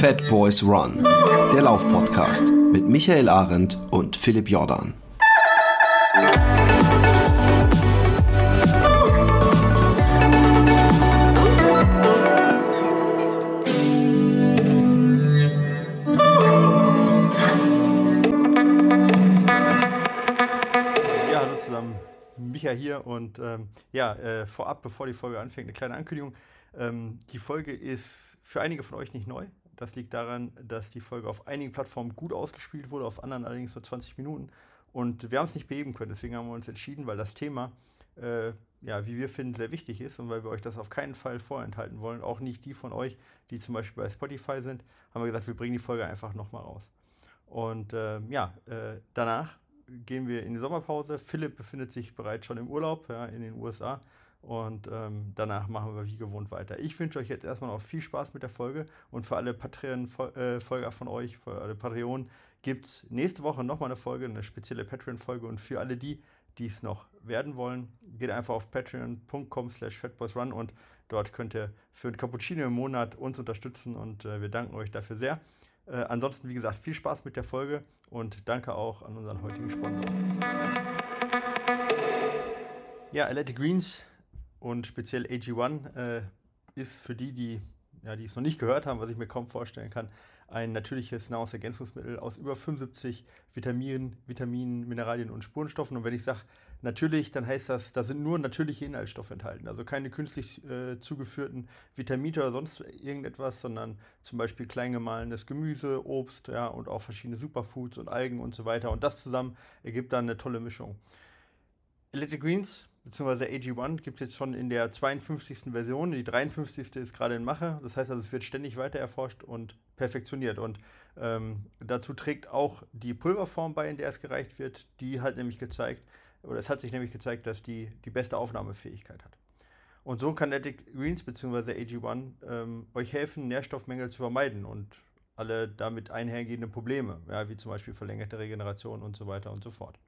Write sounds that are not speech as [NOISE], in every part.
Fat Boys Run, der Laufpodcast mit Michael Arendt und Philipp Jordan. Micha hier und ähm, ja, äh, vorab, bevor die Folge anfängt, eine kleine Ankündigung. Ähm, die Folge ist für einige von euch nicht neu. Das liegt daran, dass die Folge auf einigen Plattformen gut ausgespielt wurde, auf anderen allerdings nur 20 Minuten. Und wir haben es nicht beheben können. Deswegen haben wir uns entschieden, weil das Thema, äh, ja, wie wir finden, sehr wichtig ist und weil wir euch das auf keinen Fall vorenthalten wollen, auch nicht die von euch, die zum Beispiel bei Spotify sind, haben wir gesagt, wir bringen die Folge einfach nochmal raus. Und äh, ja, äh, danach gehen wir in die Sommerpause. Philipp befindet sich bereits schon im Urlaub ja, in den USA. Und ähm, danach machen wir wie gewohnt weiter. Ich wünsche euch jetzt erstmal noch viel Spaß mit der Folge. Und für alle Patreon-Folger äh, von euch, für alle Patreon, gibt es nächste Woche nochmal eine Folge, eine spezielle Patreon-Folge. Und für alle die, die es noch werden wollen, geht einfach auf patreon.com slash fatboysrun und dort könnt ihr für ein Cappuccino im Monat uns unterstützen und äh, wir danken euch dafür sehr. Äh, ansonsten, wie gesagt, viel Spaß mit der Folge und danke auch an unseren heutigen Sponsor. Ja, Athletic Greens und speziell AG1 äh, ist für die, die, ja, es noch nicht gehört haben, was ich mir kaum vorstellen kann, ein natürliches Nahrungsergänzungsmittel aus über 75 Vitaminen, Vitaminen, Mineralien und Spurenstoffen. Und wenn ich sage natürlich, dann heißt das, da sind nur natürliche Inhaltsstoffe enthalten. Also keine künstlich äh, zugeführten Vitamine oder sonst irgendetwas, sondern zum Beispiel klein gemahlenes Gemüse, Obst ja, und auch verschiedene Superfoods und Algen und so weiter. Und das zusammen ergibt dann eine tolle Mischung. Electric Greens beziehungsweise AG1 gibt es jetzt schon in der 52. Version. Die 53. ist gerade in Mache. Das heißt also, es wird ständig weiter erforscht und perfektioniert. Und ähm, dazu trägt auch die Pulverform bei, in der es gereicht wird. Die hat nämlich gezeigt, oder es hat sich nämlich gezeigt, dass die die beste Aufnahmefähigkeit hat. Und so kann Ethic Greens bzw. AG1 ähm, euch helfen, Nährstoffmängel zu vermeiden und alle damit einhergehenden Probleme, ja, wie zum Beispiel verlängerte Regeneration und so weiter und so fort.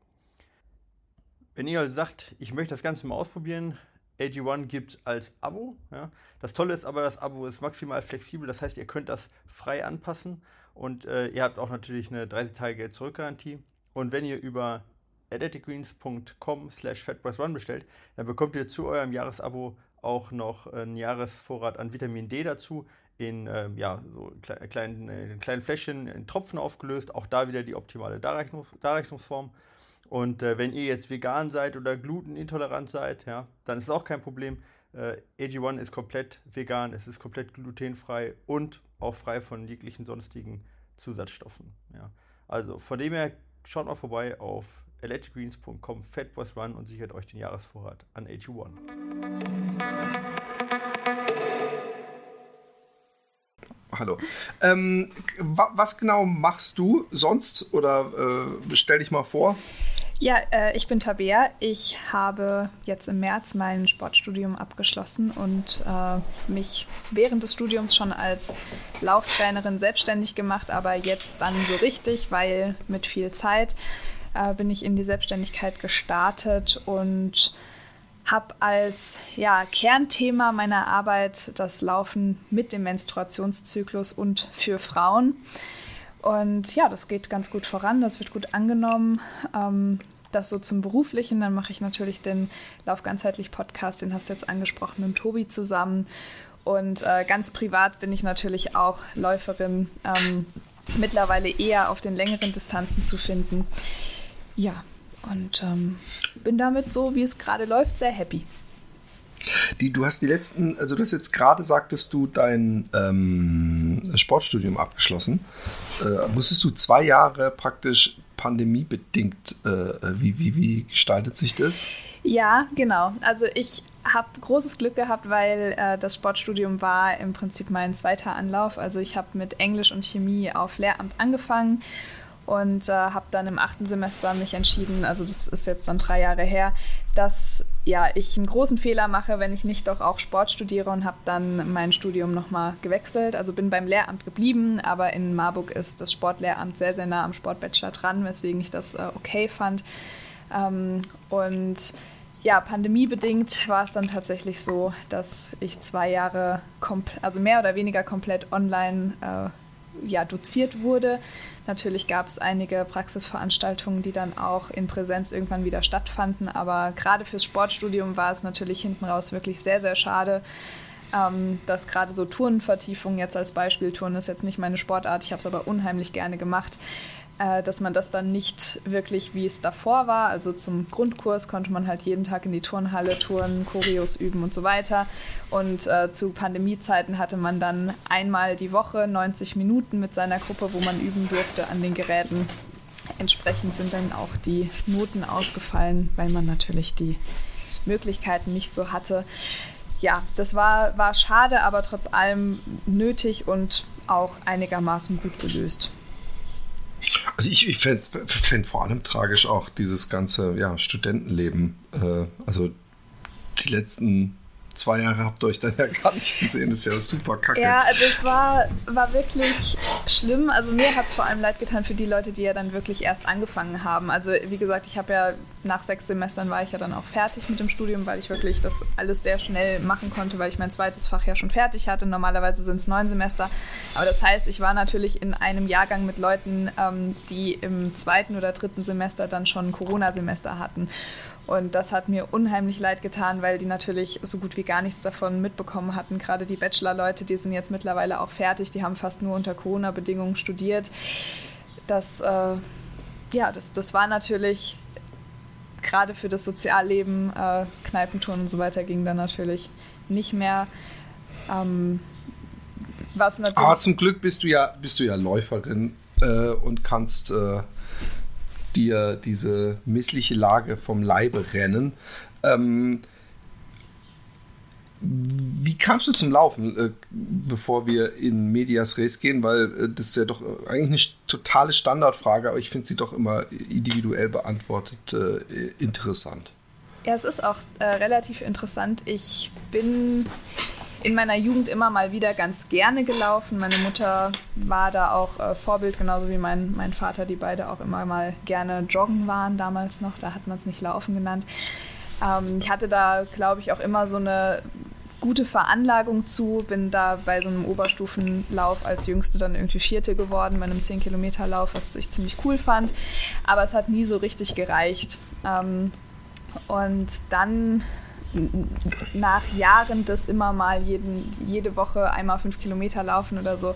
Wenn ihr also sagt, ich möchte das Ganze mal ausprobieren, AG1 gibt es als Abo. Ja. Das Tolle ist aber, das Abo ist maximal flexibel. Das heißt, ihr könnt das frei anpassen und äh, ihr habt auch natürlich eine 30 Tage Geld zurückgarantie. Und wenn ihr über athleticgreens.com slash fatboysrun bestellt, dann bekommt ihr zu eurem Jahresabo auch noch einen Jahresvorrat an Vitamin D dazu in ähm, ja, so kleinen, in kleinen Fläschchen in Tropfen aufgelöst. Auch da wieder die optimale Darreichungs Darreichungsform. Und äh, wenn ihr jetzt vegan seid oder glutenintolerant seid, ja, dann ist es auch kein Problem. Äh, AG1 ist komplett vegan, es ist komplett glutenfrei und auch frei von jeglichen sonstigen Zusatzstoffen. Ja. Also von dem her schaut mal vorbei auf electricgreens.com fatboysrun und sichert euch den Jahresvorrat an AG1. Hallo. Ähm, was genau machst du sonst? Oder äh, stell dich mal vor. Ja, äh, ich bin Tabea. Ich habe jetzt im März mein Sportstudium abgeschlossen und äh, mich während des Studiums schon als Lauftrainerin selbstständig gemacht, aber jetzt dann so richtig, weil mit viel Zeit äh, bin ich in die Selbstständigkeit gestartet und habe als ja, Kernthema meiner Arbeit das Laufen mit dem Menstruationszyklus und für Frauen. Und ja, das geht ganz gut voran, das wird gut angenommen. Ähm, das so zum Beruflichen. Dann mache ich natürlich den Lauf ganzheitlich Podcast, den hast du jetzt angesprochen, mit Tobi zusammen. Und äh, ganz privat bin ich natürlich auch Läuferin, ähm, mittlerweile eher auf den längeren Distanzen zu finden. Ja, und ähm, bin damit so, wie es gerade läuft, sehr happy. Die, du hast die letzten, also du hast jetzt gerade sagtest du dein ähm, Sportstudium abgeschlossen. Äh, musstest du zwei Jahre praktisch pandemiebedingt, äh, wie, wie, wie gestaltet sich das? Ja, genau. Also ich habe großes Glück gehabt, weil äh, das Sportstudium war im Prinzip mein zweiter Anlauf. Also ich habe mit Englisch und Chemie auf Lehramt angefangen und äh, habe dann im achten Semester mich entschieden, also das ist jetzt dann drei Jahre her, dass ja, ich einen großen Fehler mache, wenn ich nicht doch auch Sport studiere und habe dann mein Studium nochmal gewechselt. Also bin beim Lehramt geblieben, aber in Marburg ist das Sportlehramt sehr, sehr nah am Sportbachelor dran, weswegen ich das äh, okay fand. Ähm, und ja, pandemiebedingt war es dann tatsächlich so, dass ich zwei Jahre, also mehr oder weniger komplett online äh, ja, doziert wurde. Natürlich gab es einige Praxisveranstaltungen, die dann auch in Präsenz irgendwann wieder stattfanden, aber gerade fürs Sportstudium war es natürlich hinten raus wirklich sehr, sehr schade, ähm, dass gerade so Turnvertiefung jetzt als Beispiel, Turnen ist jetzt nicht meine Sportart, ich habe es aber unheimlich gerne gemacht, äh, dass man das dann nicht wirklich, wie es davor war, also zum Grundkurs konnte man halt jeden Tag in die Turnhalle turnen, Choreos üben und so weiter. Und äh, zu Pandemiezeiten hatte man dann einmal die Woche 90 Minuten mit seiner Gruppe, wo man üben durfte an den Geräten. Entsprechend sind dann auch die Noten ausgefallen, weil man natürlich die Möglichkeiten nicht so hatte. Ja, das war, war schade, aber trotz allem nötig und auch einigermaßen gut gelöst. Also ich, ich fände fänd vor allem tragisch auch dieses ganze ja, Studentenleben. Äh, also die letzten zwei Jahre habt ihr euch dann ja [LAUGHS] gar nicht gesehen. Das ist ja super kacke. Ja, also es war, war wirklich schlimm. Also mir hat es vor allem leid getan für die Leute, die ja dann wirklich erst angefangen haben. Also wie gesagt, ich habe ja nach sechs Semestern war ich ja dann auch fertig mit dem Studium, weil ich wirklich das alles sehr schnell machen konnte, weil ich mein zweites Fach ja schon fertig hatte. Normalerweise sind es neun Semester. Aber das heißt, ich war natürlich in einem Jahrgang mit Leuten, ähm, die im zweiten oder dritten Semester dann schon Corona-Semester hatten. Und das hat mir unheimlich leid getan, weil die natürlich so gut wie gar nichts davon mitbekommen hatten. Gerade die Bachelor-Leute, die sind jetzt mittlerweile auch fertig, die haben fast nur unter Corona-Bedingungen studiert. Das, äh, ja, das, das war natürlich gerade für das Sozialleben, äh, Kneipentouren und so weiter ging dann natürlich nicht mehr. Ähm, was natürlich Aber zum Glück bist du ja, bist du ja Läuferin äh, und kannst äh, dir diese missliche Lage vom Leibe rennen. Ähm, wie kamst du zum Laufen, äh, bevor wir in Medias Res gehen? Weil äh, das ist ja doch eigentlich eine totale Standardfrage, aber ich finde sie doch immer individuell beantwortet äh, interessant. Ja, es ist auch äh, relativ interessant. Ich bin in meiner Jugend immer mal wieder ganz gerne gelaufen. Meine Mutter war da auch äh, Vorbild, genauso wie mein, mein Vater, die beide auch immer mal gerne joggen waren damals noch. Da hat man es nicht laufen genannt. Ähm, ich hatte da, glaube ich, auch immer so eine gute Veranlagung zu. Bin da bei so einem Oberstufenlauf als Jüngste dann irgendwie Vierte geworden, bei einem 10-Kilometer-Lauf, was ich ziemlich cool fand. Aber es hat nie so richtig gereicht. Ähm, und dann nach Jahren des immer mal jeden, jede Woche einmal fünf Kilometer laufen oder so,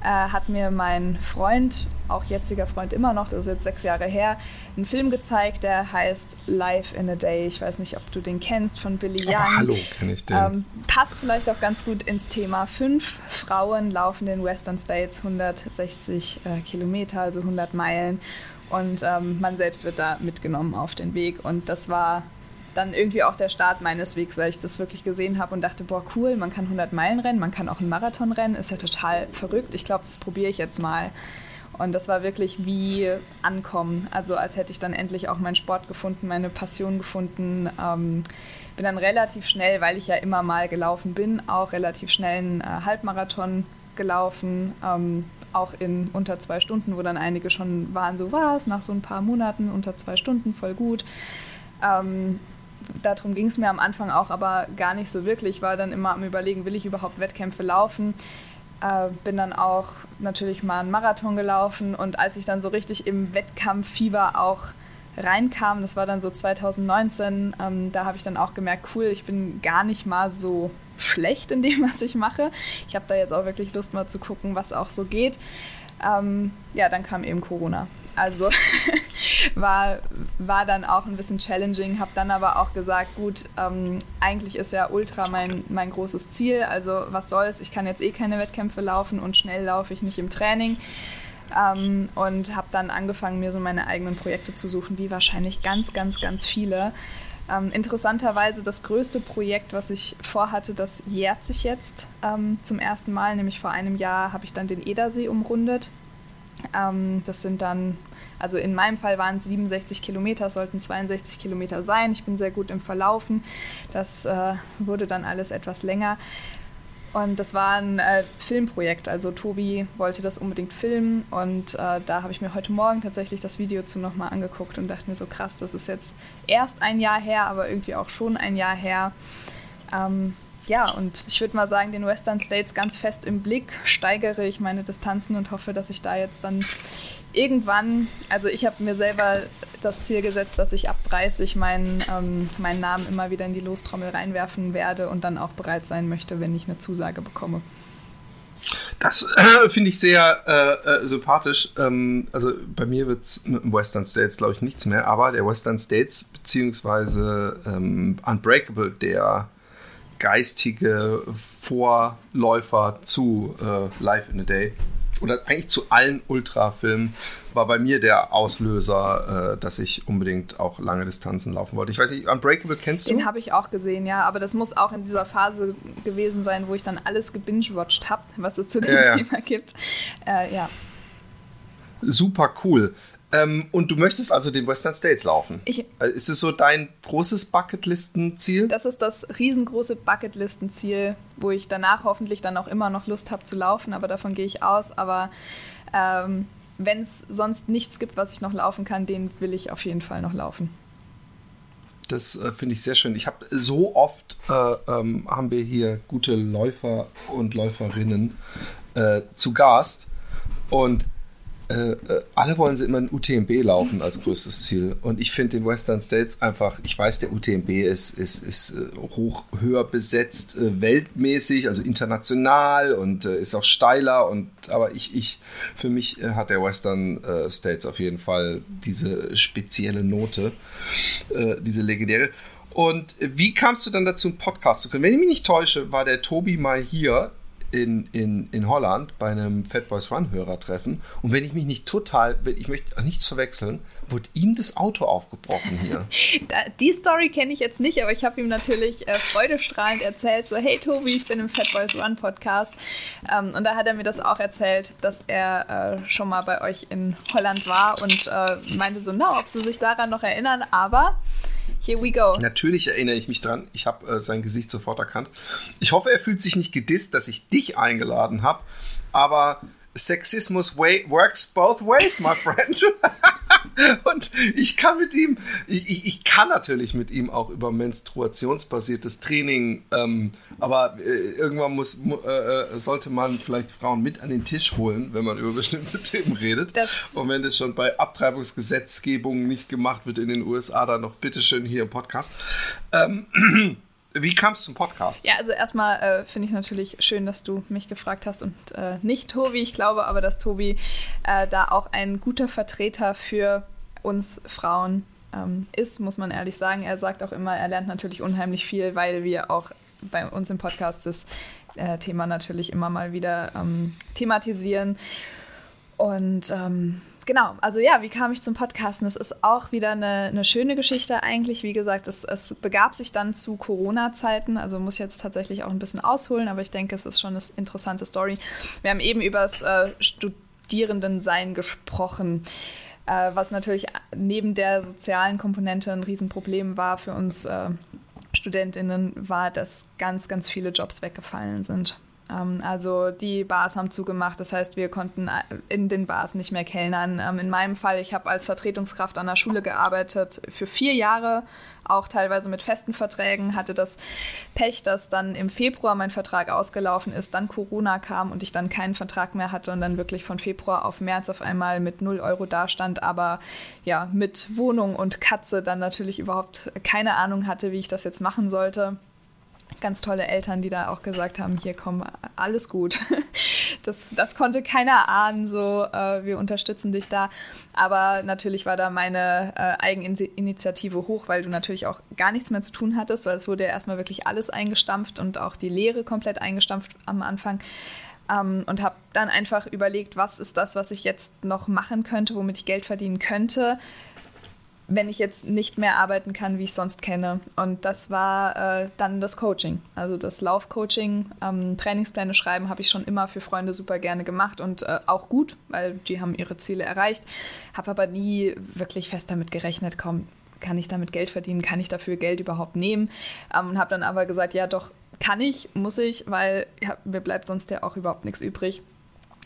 äh, hat mir mein Freund, auch jetziger Freund immer noch, das ist jetzt sechs Jahre her, einen Film gezeigt, der heißt Life in a Day. Ich weiß nicht, ob du den kennst, von Billy Young. Aber hallo, kenne ich den. Ähm, passt vielleicht auch ganz gut ins Thema. Fünf Frauen laufen in den Western States 160 äh, Kilometer, also 100 Meilen. Und ähm, man selbst wird da mitgenommen auf den Weg. Und das war dann irgendwie auch der Start meines Wegs, weil ich das wirklich gesehen habe und dachte, boah, cool, man kann 100 Meilen rennen, man kann auch einen Marathon rennen, ist ja total verrückt. Ich glaube, das probiere ich jetzt mal. Und das war wirklich wie ankommen. Also als hätte ich dann endlich auch meinen Sport gefunden, meine Passion gefunden. Ähm, bin dann relativ schnell, weil ich ja immer mal gelaufen bin, auch relativ schnell einen äh, Halbmarathon gelaufen. Ähm, auch in unter zwei Stunden, wo dann einige schon waren, so war es, nach so ein paar Monaten unter zwei Stunden, voll gut. Ähm, darum ging es mir am Anfang auch, aber gar nicht so wirklich. Ich war dann immer am Überlegen, will ich überhaupt Wettkämpfe laufen? Äh, bin dann auch natürlich mal einen Marathon gelaufen und als ich dann so richtig im Wettkampffieber auch reinkam, das war dann so 2019, ähm, da habe ich dann auch gemerkt, cool, ich bin gar nicht mal so schlecht in dem, [LAUGHS] was ich mache. Ich habe da jetzt auch wirklich Lust mal zu gucken, was auch so geht. Ähm, ja, dann kam eben Corona. Also [LAUGHS] war, war dann auch ein bisschen challenging, habe dann aber auch gesagt, gut, ähm, eigentlich ist ja Ultra mein, mein großes Ziel, also was soll's, ich kann jetzt eh keine Wettkämpfe laufen und schnell laufe ich nicht im Training. Ähm, und habe dann angefangen, mir so meine eigenen Projekte zu suchen, wie wahrscheinlich ganz, ganz, ganz viele. Ähm, interessanterweise das größte Projekt, was ich vorhatte, das jährt sich jetzt ähm, zum ersten Mal, nämlich vor einem Jahr habe ich dann den Edersee umrundet. Ähm, das sind dann also in meinem Fall waren es 67 Kilometer, sollten 62 Kilometer sein. Ich bin sehr gut im Verlaufen. Das äh, wurde dann alles etwas länger. Und das war ein äh, Filmprojekt. Also Tobi wollte das unbedingt filmen. Und äh, da habe ich mir heute Morgen tatsächlich das Video zu nochmal angeguckt und dachte mir so krass, das ist jetzt erst ein Jahr her, aber irgendwie auch schon ein Jahr her. Ähm, ja, und ich würde mal sagen, den Western States ganz fest im Blick, steigere ich meine Distanzen und hoffe, dass ich da jetzt dann irgendwann, also ich habe mir selber das Ziel gesetzt, dass ich ab 30 meinen, ähm, meinen Namen immer wieder in die Lostrommel reinwerfen werde und dann auch bereit sein möchte, wenn ich eine Zusage bekomme. Das äh, finde ich sehr äh, äh, sympathisch. Ähm, also bei mir wird es mit dem Western States, glaube ich, nichts mehr, aber der Western States beziehungsweise ähm, Unbreakable, der geistige Vorläufer zu äh, Live in a Day, oder eigentlich zu allen Ultrafilmen war bei mir der Auslöser, äh, dass ich unbedingt auch lange Distanzen laufen wollte. Ich weiß nicht, Unbreakable kennst du? Den habe ich auch gesehen, ja, aber das muss auch in dieser Phase gewesen sein, wo ich dann alles gebingewatcht habe, was es zu dem ja, Thema ja. gibt. Äh, ja. Super cool. Ähm, und du möchtest also den Western States laufen. Ich, äh, ist es so dein großes Bucketlistenziel? Das ist das riesengroße Bucketlistenziel, wo ich danach hoffentlich dann auch immer noch Lust habe zu laufen, aber davon gehe ich aus. Aber ähm, wenn es sonst nichts gibt, was ich noch laufen kann, den will ich auf jeden Fall noch laufen. Das äh, finde ich sehr schön. Ich habe so oft äh, ähm, haben wir hier gute Läufer und Läuferinnen äh, zu Gast und äh, äh, alle wollen sie immer ein UTMB laufen als größtes Ziel. Und ich finde den Western States einfach, ich weiß, der UTMB ist, ist, ist äh, hoch, höher besetzt, äh, weltmäßig, also international und äh, ist auch steiler. Und aber ich, ich, für mich hat der Western States auf jeden Fall diese spezielle Note, diese legendäre. Und wie kamst du dann dazu, einen Podcast zu können? Wenn ich mich nicht täusche, war der Tobi mal hier in, in, in Holland bei einem Fat Boys Run Hörertreffen und wenn ich mich nicht total, ich möchte nichts verwechseln, wurde ihm das Auto aufgebrochen hier. [LAUGHS] Die Story kenne ich jetzt nicht, aber ich habe ihm natürlich äh, freudestrahlend erzählt, so hey Tobi, ich bin im Fat Boys Run Podcast ähm, und da hat er mir das auch erzählt, dass er äh, schon mal bei euch in Holland war und äh, meinte so, na, ob sie sich daran noch erinnern, aber Here we go. Natürlich erinnere ich mich dran. Ich habe äh, sein Gesicht sofort erkannt. Ich hoffe, er fühlt sich nicht gedisst, dass ich dich eingeladen habe. Aber Sexismus way, works both ways, my friend. [LAUGHS] und ich kann mit ihm, ich, ich, kann natürlich mit ihm auch über menstruationsbasiertes Training, ähm, aber äh, irgendwann muss, äh, äh, sollte man vielleicht Frauen mit an den Tisch holen, wenn man über [LAUGHS] bestimmte Themen redet. Das und wenn das schon bei Abtreibungsgesetzgebung nicht gemacht wird in den USA, dann noch bitteschön hier im Podcast. Ähm, [CLEARS THROAT] Wie kam es zum Podcast? Ja, also erstmal äh, finde ich natürlich schön, dass du mich gefragt hast und äh, nicht Tobi. Ich glaube aber, dass Tobi äh, da auch ein guter Vertreter für uns Frauen ähm, ist, muss man ehrlich sagen. Er sagt auch immer, er lernt natürlich unheimlich viel, weil wir auch bei uns im Podcast das äh, Thema natürlich immer mal wieder ähm, thematisieren. Und ähm, genau, also ja, wie kam ich zum Podcasten? Das ist auch wieder eine, eine schöne Geschichte eigentlich. Wie gesagt, es, es begab sich dann zu Corona-Zeiten, also muss jetzt tatsächlich auch ein bisschen ausholen, aber ich denke, es ist schon eine interessante Story. Wir haben eben über das äh, Studierendensein gesprochen äh, was natürlich neben der sozialen Komponente ein Riesenproblem war für uns äh, Studentinnen, war, dass ganz, ganz viele Jobs weggefallen sind. Ähm, also die Bars haben zugemacht, das heißt, wir konnten äh, in den Bars nicht mehr kellnern. Ähm, in meinem Fall, ich habe als Vertretungskraft an der Schule gearbeitet für vier Jahre, auch teilweise mit festen Verträgen, hatte das Pech, dass dann im Februar mein Vertrag ausgelaufen ist, dann Corona kam und ich dann keinen Vertrag mehr hatte und dann wirklich von Februar auf März auf einmal mit 0 Euro dastand, aber ja, mit Wohnung und Katze dann natürlich überhaupt keine Ahnung hatte, wie ich das jetzt machen sollte ganz tolle Eltern, die da auch gesagt haben, hier komm, alles gut. [LAUGHS] Das, das konnte keiner ahnen, so äh, wir unterstützen dich da. Aber natürlich war da meine äh, Eigeninitiative hoch, weil du natürlich auch gar nichts mehr zu tun hattest, weil es wurde ja erstmal wirklich alles eingestampft und auch die Lehre komplett eingestampft am Anfang. Ähm, und habe dann einfach überlegt, was ist das, was ich jetzt noch machen könnte, womit ich Geld verdienen könnte wenn ich jetzt nicht mehr arbeiten kann, wie ich sonst kenne. Und das war äh, dann das Coaching. Also das Laufcoaching, ähm, Trainingspläne schreiben habe ich schon immer für Freunde super gerne gemacht und äh, auch gut, weil die haben ihre Ziele erreicht. Habe aber nie wirklich fest damit gerechnet, komm, kann ich damit Geld verdienen, kann ich dafür Geld überhaupt nehmen? Ähm, und habe dann aber gesagt, ja doch, kann ich, muss ich, weil ja, mir bleibt sonst ja auch überhaupt nichts übrig.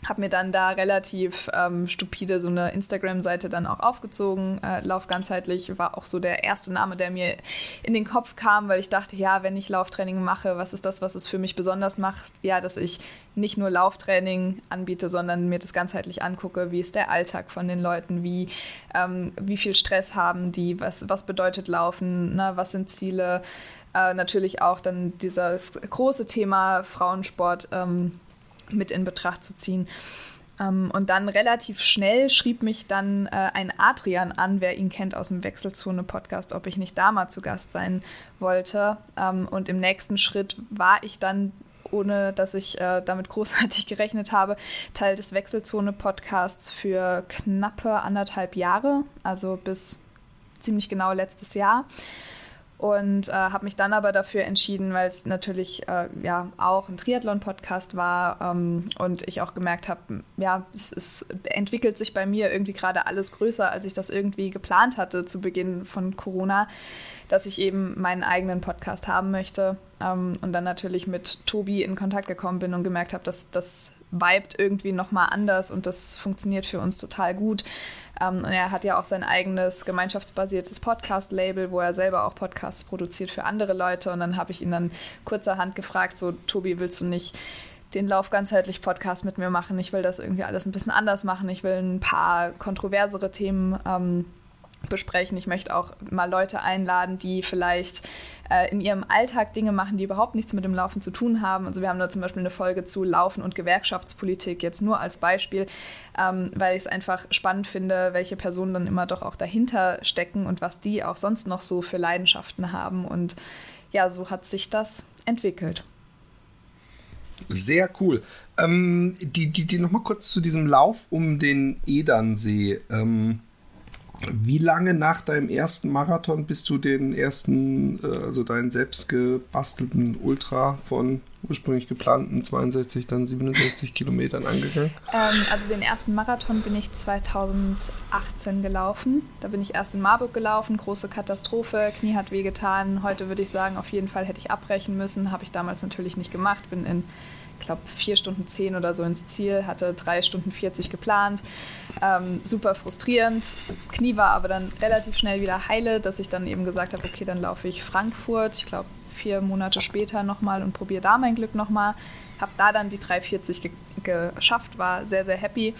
Habe mir dann da relativ ähm, stupide so eine Instagram-Seite dann auch aufgezogen. Äh, Lauf ganzheitlich war auch so der erste Name, der mir in den Kopf kam, weil ich dachte, ja, wenn ich Lauftraining mache, was ist das, was es für mich besonders macht? Ja, dass ich nicht nur Lauftraining anbiete, sondern mir das ganzheitlich angucke, wie ist der Alltag von den Leuten, wie, ähm, wie viel Stress haben die, was, was bedeutet Laufen, ne? was sind Ziele. Äh, natürlich auch dann dieses große Thema Frauensport. Ähm, mit in Betracht zu ziehen. Ähm, und dann relativ schnell schrieb mich dann äh, ein Adrian an, wer ihn kennt aus dem Wechselzone-Podcast, ob ich nicht da mal zu Gast sein wollte. Ähm, und im nächsten Schritt war ich dann ohne dass ich äh, damit großartig [LAUGHS] gerechnet habe, Teil des Wechselzone-Podcasts für knappe anderthalb Jahre, also bis ziemlich genau letztes Jahr und äh, habe mich dann aber dafür entschieden, weil es natürlich äh, ja auch ein Triathlon-Podcast war ähm, und ich auch gemerkt habe, ja, es, es, entwickelt sich bei mir irgendwie gerade alles größer, als ich das irgendwie geplant hatte zu Beginn von Corona, dass ich eben meinen eigenen Podcast haben möchte ähm, und dann natürlich mit Tobi in Kontakt gekommen bin und gemerkt habe, dass das vibet irgendwie nochmal anders und das funktioniert für uns total gut. Ähm, und er hat ja auch sein eigenes gemeinschaftsbasiertes Podcast-Label, wo er selber auch Podcasts produziert für andere Leute. Und dann habe ich ihn dann kurzerhand gefragt, so Tobi, willst du nicht den Lauf ganzheitlich Podcast mit mir machen? Ich will das irgendwie alles ein bisschen anders machen. Ich will ein paar kontroversere Themen ähm, besprechen. Ich möchte auch mal Leute einladen, die vielleicht äh, in ihrem Alltag Dinge machen, die überhaupt nichts mit dem Laufen zu tun haben. Also wir haben da zum Beispiel eine Folge zu Laufen und Gewerkschaftspolitik, jetzt nur als Beispiel, ähm, weil ich es einfach spannend finde, welche Personen dann immer doch auch dahinter stecken und was die auch sonst noch so für Leidenschaften haben. Und ja, so hat sich das entwickelt. Sehr cool. Ähm, die, die, die nochmal kurz zu diesem Lauf um den Edernsee. Ähm, wie lange nach deinem ersten Marathon bist du den ersten, äh, also deinen selbst gebastelten Ultra von ursprünglich geplanten 62, dann 67 Kilometern angegangen? Ähm, also den ersten Marathon bin ich 2018 gelaufen. Da bin ich erst in Marburg gelaufen, große Katastrophe, Knie hat wehgetan. Heute würde ich sagen, auf jeden Fall hätte ich abbrechen müssen. Habe ich damals natürlich nicht gemacht. Bin in glaube, vier Stunden zehn oder so ins Ziel, hatte drei Stunden 40 geplant. Ähm, super frustrierend. Knie war aber dann relativ schnell wieder heile, dass ich dann eben gesagt habe, okay, dann laufe ich Frankfurt, ich glaube vier Monate später nochmal und probiere da mein Glück nochmal. Habe da dann die 340 ge geschafft, war sehr, sehr happy.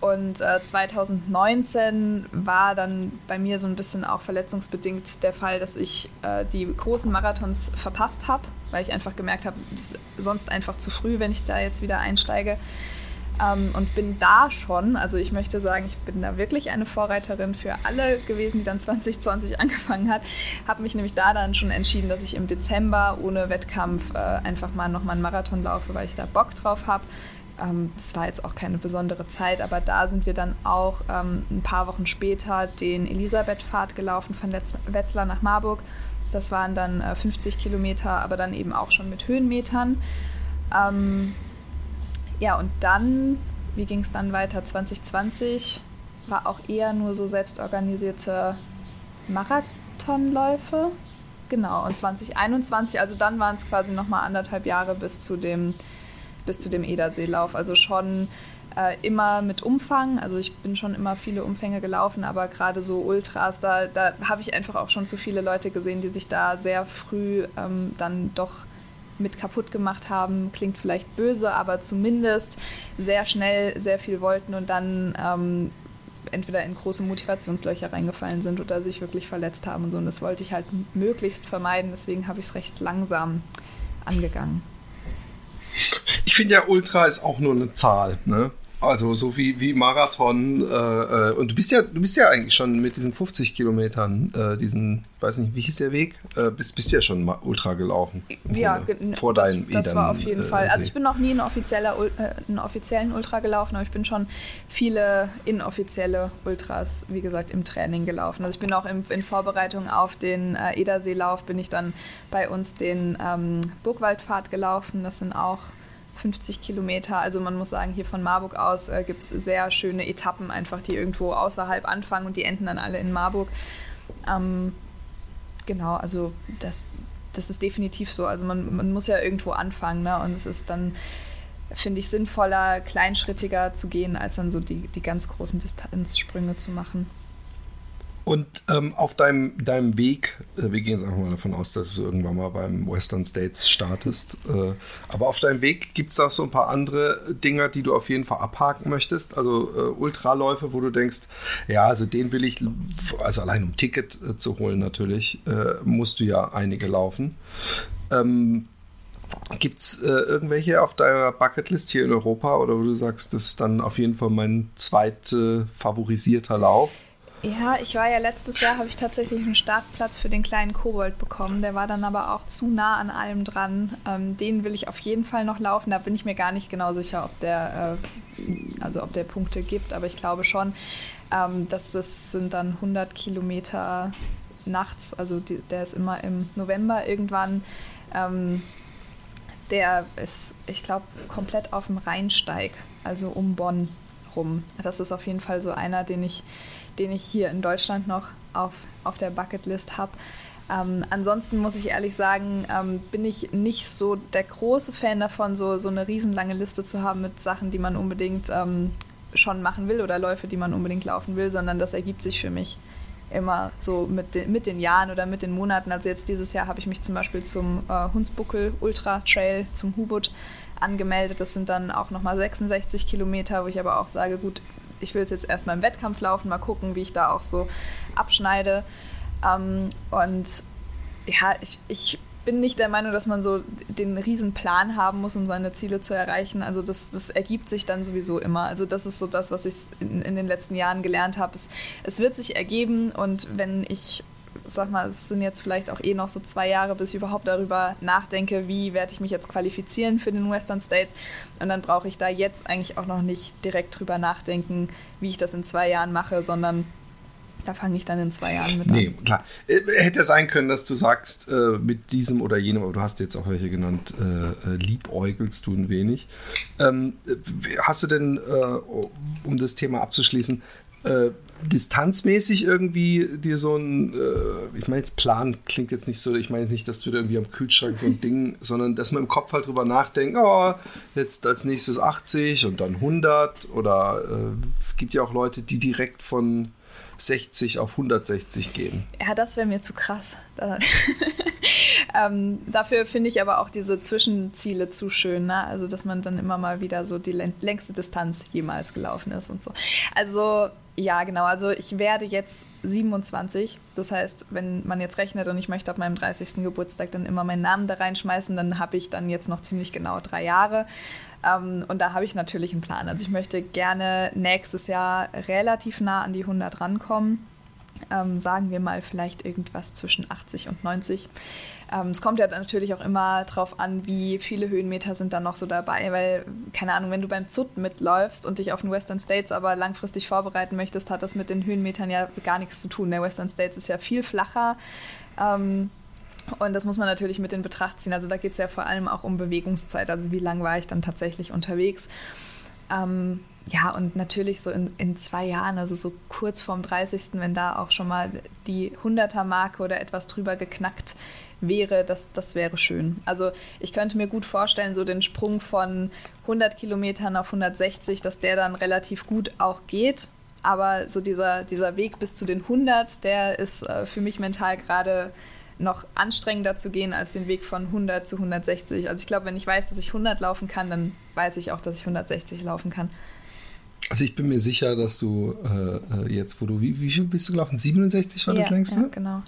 Und äh, 2019 war dann bei mir so ein bisschen auch verletzungsbedingt der Fall, dass ich äh, die großen Marathons verpasst habe, weil ich einfach gemerkt habe, es ist sonst einfach zu früh, wenn ich da jetzt wieder einsteige. Ähm, und bin da schon, also ich möchte sagen, ich bin da wirklich eine Vorreiterin für alle gewesen, die dann [LAUGHS] 2020 angefangen hat. Habe mich nämlich da dann schon entschieden, dass ich im Dezember ohne Wettkampf äh, einfach mal nochmal einen Marathon laufe, weil ich da Bock drauf habe ähm, das war jetzt auch keine besondere Zeit, aber da sind wir dann auch ähm, ein paar Wochen später den Elisabeth-Pfad gelaufen von Letz Wetzlar nach Marburg. Das waren dann äh, 50 Kilometer, aber dann eben auch schon mit Höhenmetern. Ähm, ja, und dann, wie ging es dann weiter? 2020 war auch eher nur so selbstorganisierte Marathonläufe. Genau, und 2021, also dann waren es quasi nochmal anderthalb Jahre bis zu dem bis zu dem Ederseelauf. Also schon äh, immer mit Umfang. Also ich bin schon immer viele Umfänge gelaufen, aber gerade so Ultras, da, da habe ich einfach auch schon zu viele Leute gesehen, die sich da sehr früh ähm, dann doch mit kaputt gemacht haben. Klingt vielleicht böse, aber zumindest sehr schnell sehr viel wollten und dann ähm, entweder in große Motivationslöcher reingefallen sind oder sich wirklich verletzt haben und so. Und das wollte ich halt möglichst vermeiden. Deswegen habe ich es recht langsam angegangen. Ich finde ja, Ultra ist auch nur eine Zahl. Ne? Also so wie, wie Marathon. Äh, äh, und du bist ja, du bist ja eigentlich schon mit diesen 50 Kilometern, äh, diesen, weiß nicht, wie hieß der Weg? Äh, bist, bist ja schon Ultra gelaufen. Ja, vor das, deinem Das Edern, war auf jeden äh, Fall. Also ich bin noch nie ein offizieller, äh, einen offiziellen Ultra gelaufen, aber ich bin schon viele inoffizielle Ultras, wie gesagt, im Training gelaufen. Also ich bin auch im, in Vorbereitung auf den äh, Ederseelauf, bin ich dann bei uns den ähm, Burgwaldpfad gelaufen. Das sind auch 50 Kilometer. Also man muss sagen, hier von Marburg aus äh, gibt es sehr schöne Etappen einfach, die irgendwo außerhalb anfangen und die enden dann alle in Marburg. Ähm, genau, also das, das ist definitiv so. Also man, man muss ja irgendwo anfangen ne? und es ist dann finde ich sinnvoller, kleinschrittiger zu gehen, als dann so die, die ganz großen Distanzsprünge zu machen. Und ähm, auf deinem, deinem Weg, äh, wir gehen jetzt einfach mal davon aus, dass du irgendwann mal beim Western States startest, äh, aber auf deinem Weg gibt es auch so ein paar andere Dinger, die du auf jeden Fall abhaken möchtest. Also äh, Ultraläufe, wo du denkst, ja, also den will ich, also allein um Ticket äh, zu holen natürlich, äh, musst du ja einige laufen. Ähm, Gibt es äh, irgendwelche auf deiner Bucketlist hier in Europa oder wo du sagst, das ist dann auf jeden Fall mein zweiter favorisierter Lauf? Ja, ich war ja letztes Jahr, habe ich tatsächlich einen Startplatz für den kleinen Kobold bekommen. Der war dann aber auch zu nah an allem dran. Ähm, den will ich auf jeden Fall noch laufen. Da bin ich mir gar nicht genau sicher, ob der, äh, also ob der Punkte gibt, aber ich glaube schon. Ähm, dass das sind dann 100 Kilometer nachts. Also die, der ist immer im November irgendwann. Ähm, der ist, ich glaube, komplett auf dem Rheinsteig, also um Bonn rum. Das ist auf jeden Fall so einer, den ich den ich hier in Deutschland noch auf, auf der Bucketlist habe. Ähm, ansonsten muss ich ehrlich sagen, ähm, bin ich nicht so der große Fan davon, so, so eine riesenlange Liste zu haben mit Sachen, die man unbedingt ähm, schon machen will oder Läufe, die man unbedingt laufen will, sondern das ergibt sich für mich immer so mit den, mit den Jahren oder mit den Monaten. Also jetzt dieses Jahr habe ich mich zum Beispiel zum äh, Hunsbuckel Ultra Trail, zum Hubut angemeldet. Das sind dann auch nochmal 66 Kilometer, wo ich aber auch sage, gut, ich will es jetzt erstmal im Wettkampf laufen, mal gucken, wie ich da auch so abschneide. Ähm, und ja, ich, ich bin nicht der Meinung, dass man so den riesen Plan haben muss, um seine Ziele zu erreichen. Also das, das ergibt sich dann sowieso immer. Also das ist so das, was ich in, in den letzten Jahren gelernt habe. Es, es wird sich ergeben und wenn ich sag mal, es sind jetzt vielleicht auch eh noch so zwei Jahre, bis ich überhaupt darüber nachdenke, wie werde ich mich jetzt qualifizieren für den Western States. Und dann brauche ich da jetzt eigentlich auch noch nicht direkt drüber nachdenken, wie ich das in zwei Jahren mache, sondern da fange ich dann in zwei Jahren mit an. Nee, klar. Äh, hätte sein können, dass du sagst, äh, mit diesem oder jenem, aber du hast jetzt auch welche genannt, äh, äh liebäugelst du ein wenig. Ähm, hast du denn, äh, um das Thema abzuschließen, äh, distanzmäßig irgendwie dir so ein, äh, ich meine jetzt Plan klingt jetzt nicht so, ich meine jetzt nicht, dass du da irgendwie am Kühlschrank so ein Ding, [LAUGHS] sondern dass man im Kopf halt drüber nachdenkt, oh, jetzt als nächstes 80 und dann 100 oder äh, gibt ja auch Leute, die direkt von 60 auf 160 gehen. Ja, das wäre mir zu krass. [LAUGHS] ähm, dafür finde ich aber auch diese Zwischenziele zu schön. Ne? Also, dass man dann immer mal wieder so die längste Distanz jemals gelaufen ist und so. Also, ja, genau. Also ich werde jetzt 27. Das heißt, wenn man jetzt rechnet und ich möchte ab meinem 30. Geburtstag dann immer meinen Namen da reinschmeißen, dann habe ich dann jetzt noch ziemlich genau drei Jahre. Ähm, und da habe ich natürlich einen Plan. Also ich möchte gerne nächstes Jahr relativ nah an die 100 rankommen. Ähm, sagen wir mal vielleicht irgendwas zwischen 80 und 90. Ähm, es kommt ja natürlich auch immer darauf an, wie viele Höhenmeter sind da noch so dabei, weil, keine Ahnung, wenn du beim ZUT mitläufst und dich auf den Western States aber langfristig vorbereiten möchtest, hat das mit den Höhenmetern ja gar nichts zu tun. Der Western States ist ja viel flacher. Ähm, und das muss man natürlich mit in Betracht ziehen. Also da geht es ja vor allem auch um Bewegungszeit. Also wie lang war ich dann tatsächlich unterwegs? Ähm, ja, und natürlich so in, in zwei Jahren, also so kurz vorm 30., wenn da auch schon mal die 100er-Marke oder etwas drüber geknackt wäre, das, das wäre schön. Also ich könnte mir gut vorstellen, so den Sprung von 100 Kilometern auf 160, dass der dann relativ gut auch geht. Aber so dieser, dieser Weg bis zu den 100, der ist äh, für mich mental gerade noch anstrengender zu gehen als den Weg von 100 zu 160. Also ich glaube, wenn ich weiß, dass ich 100 laufen kann, dann weiß ich auch, dass ich 160 laufen kann. Also ich bin mir sicher, dass du äh, äh jetzt, wo du, wie, wie viel bist du gelaufen? 67 war ja, das längste? Ja, genau.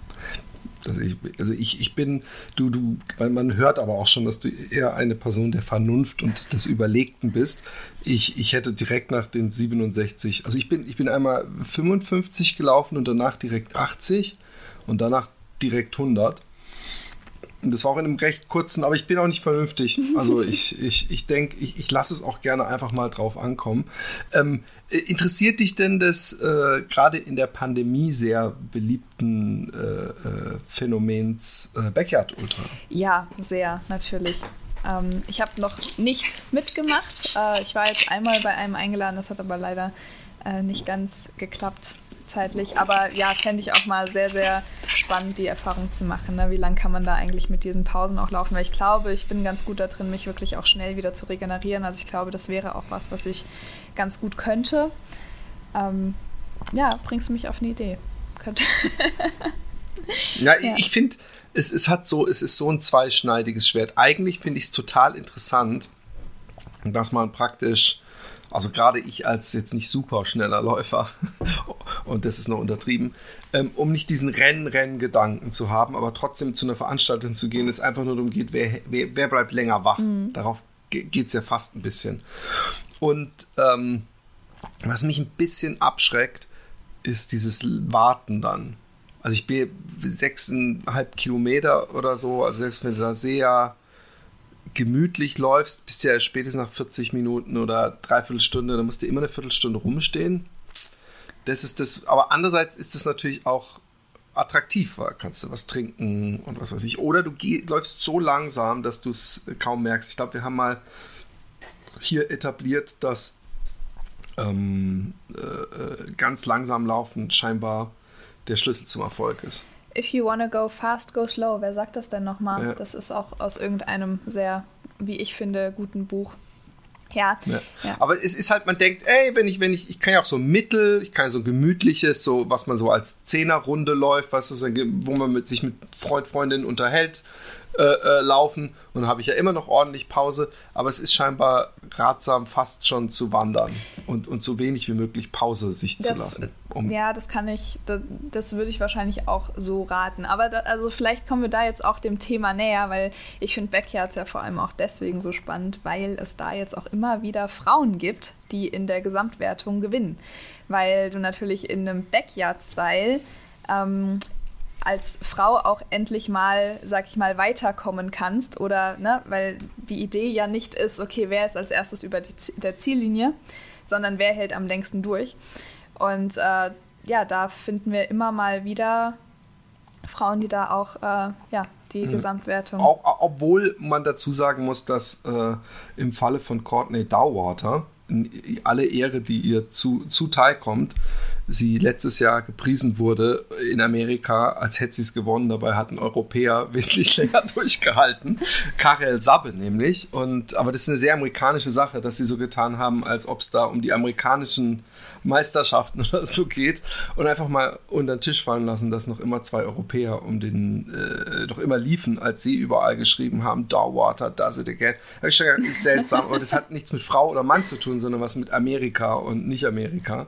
Also ich, also ich, ich bin, du, du, man hört aber auch schon, dass du eher eine Person der Vernunft und des Überlegten bist. Ich, ich hätte direkt nach den 67, also ich bin, ich bin einmal 55 gelaufen und danach direkt 80 und danach direkt 100. Und das war auch in einem recht kurzen, aber ich bin auch nicht vernünftig. Also ich, ich, ich denke, ich, ich lasse es auch gerne einfach mal drauf ankommen. Ähm, äh, interessiert dich denn das äh, gerade in der Pandemie sehr beliebten äh, äh, Phänomens äh, Backyard Ultra? Ja, sehr, natürlich. Ähm, ich habe noch nicht mitgemacht. Äh, ich war jetzt einmal bei einem eingeladen, das hat aber leider nicht ganz geklappt. Zeitlich. Aber ja, fände ich auch mal sehr, sehr spannend, die Erfahrung zu machen. Ne? Wie lange kann man da eigentlich mit diesen Pausen auch laufen? Weil ich glaube, ich bin ganz gut da drin, mich wirklich auch schnell wieder zu regenerieren. Also ich glaube, das wäre auch was, was ich ganz gut könnte. Ähm, ja, bringst du mich auf eine Idee. [LAUGHS] Ja, ja, ich finde, es, es hat so, es ist so ein zweischneidiges Schwert. Eigentlich finde ich es total interessant, dass man praktisch also gerade ich als jetzt nicht super schneller Läufer, [LAUGHS] und das ist noch untertrieben, ähm, um nicht diesen Rennen-Rennen-Gedanken zu haben, aber trotzdem zu einer Veranstaltung zu gehen, es einfach nur darum geht, wer, wer, wer bleibt länger wach. Mhm. Darauf geht es ja fast ein bisschen. Und ähm, was mich ein bisschen abschreckt, ist dieses Warten dann. Also ich bin sechseinhalb Kilometer oder so, also selbst wenn du da sehr gemütlich läufst, bist du ja spätestens nach 40 Minuten oder dreiviertel Stunde, dann musst du immer eine Viertelstunde rumstehen. Das ist das, aber andererseits ist es natürlich auch attraktiv, weil kannst du was trinken und was weiß ich. Oder du geh, läufst so langsam, dass du es kaum merkst. Ich glaube, wir haben mal hier etabliert, dass ähm, äh, äh ganz langsam laufen scheinbar der Schlüssel zum Erfolg ist. If you wanna go fast, go slow. Wer sagt das denn nochmal? Ja. Das ist auch aus irgendeinem sehr, wie ich finde, guten Buch. Ja, ja. ja. Aber es ist halt, man denkt, ey, wenn ich, wenn ich, ich kann ja auch so Mittel, ich kann ja so ein gemütliches, so was man so als Zehnerrunde läuft, was ist, wo man mit, sich mit Freund, Freundin unterhält, äh, äh, laufen. Und dann habe ich ja immer noch ordentlich Pause. Aber es ist scheinbar ratsam, fast schon zu wandern und, und so wenig wie möglich Pause sich das, zu lassen. Um ja, das kann ich, das, das, würde ich wahrscheinlich auch so raten. Aber da, also vielleicht kommen wir da jetzt auch dem Thema näher, weil ich finde Backyards ja vor allem auch deswegen so spannend, weil es da jetzt auch immer wieder Frauen gibt, die in der Gesamtwertung gewinnen. Weil du natürlich in einem Backyard-Style ähm, als Frau auch endlich mal, sag ich mal, weiterkommen kannst oder, ne, weil die Idee ja nicht ist, okay, wer ist als erstes über die, der Ziellinie, sondern wer hält am längsten durch. Und äh, ja, da finden wir immer mal wieder Frauen, die da auch, äh, ja, die mhm. Gesamtwertung. Auch, obwohl man dazu sagen muss, dass äh, im Falle von Courtney Dowater, alle Ehre, die ihr zu, zuteil kommt, sie letztes Jahr gepriesen wurde in Amerika, als hätte sie es gewonnen. Dabei hat ein Europäer [LAUGHS] wesentlich länger durchgehalten. Karel Sabbe nämlich. Und, aber das ist eine sehr amerikanische Sache, dass sie so getan haben, als ob es da um die amerikanischen Meisterschaften [LAUGHS] oder so geht und einfach mal unter den Tisch fallen lassen, dass noch immer zwei Europäer um den, äh, doch immer liefen, als sie überall geschrieben haben, Downwater, does it again. Habe ich schon gedacht, ist seltsam, aber das hat nichts mit Frau oder Mann zu tun, sondern was mit Amerika und nicht Amerika,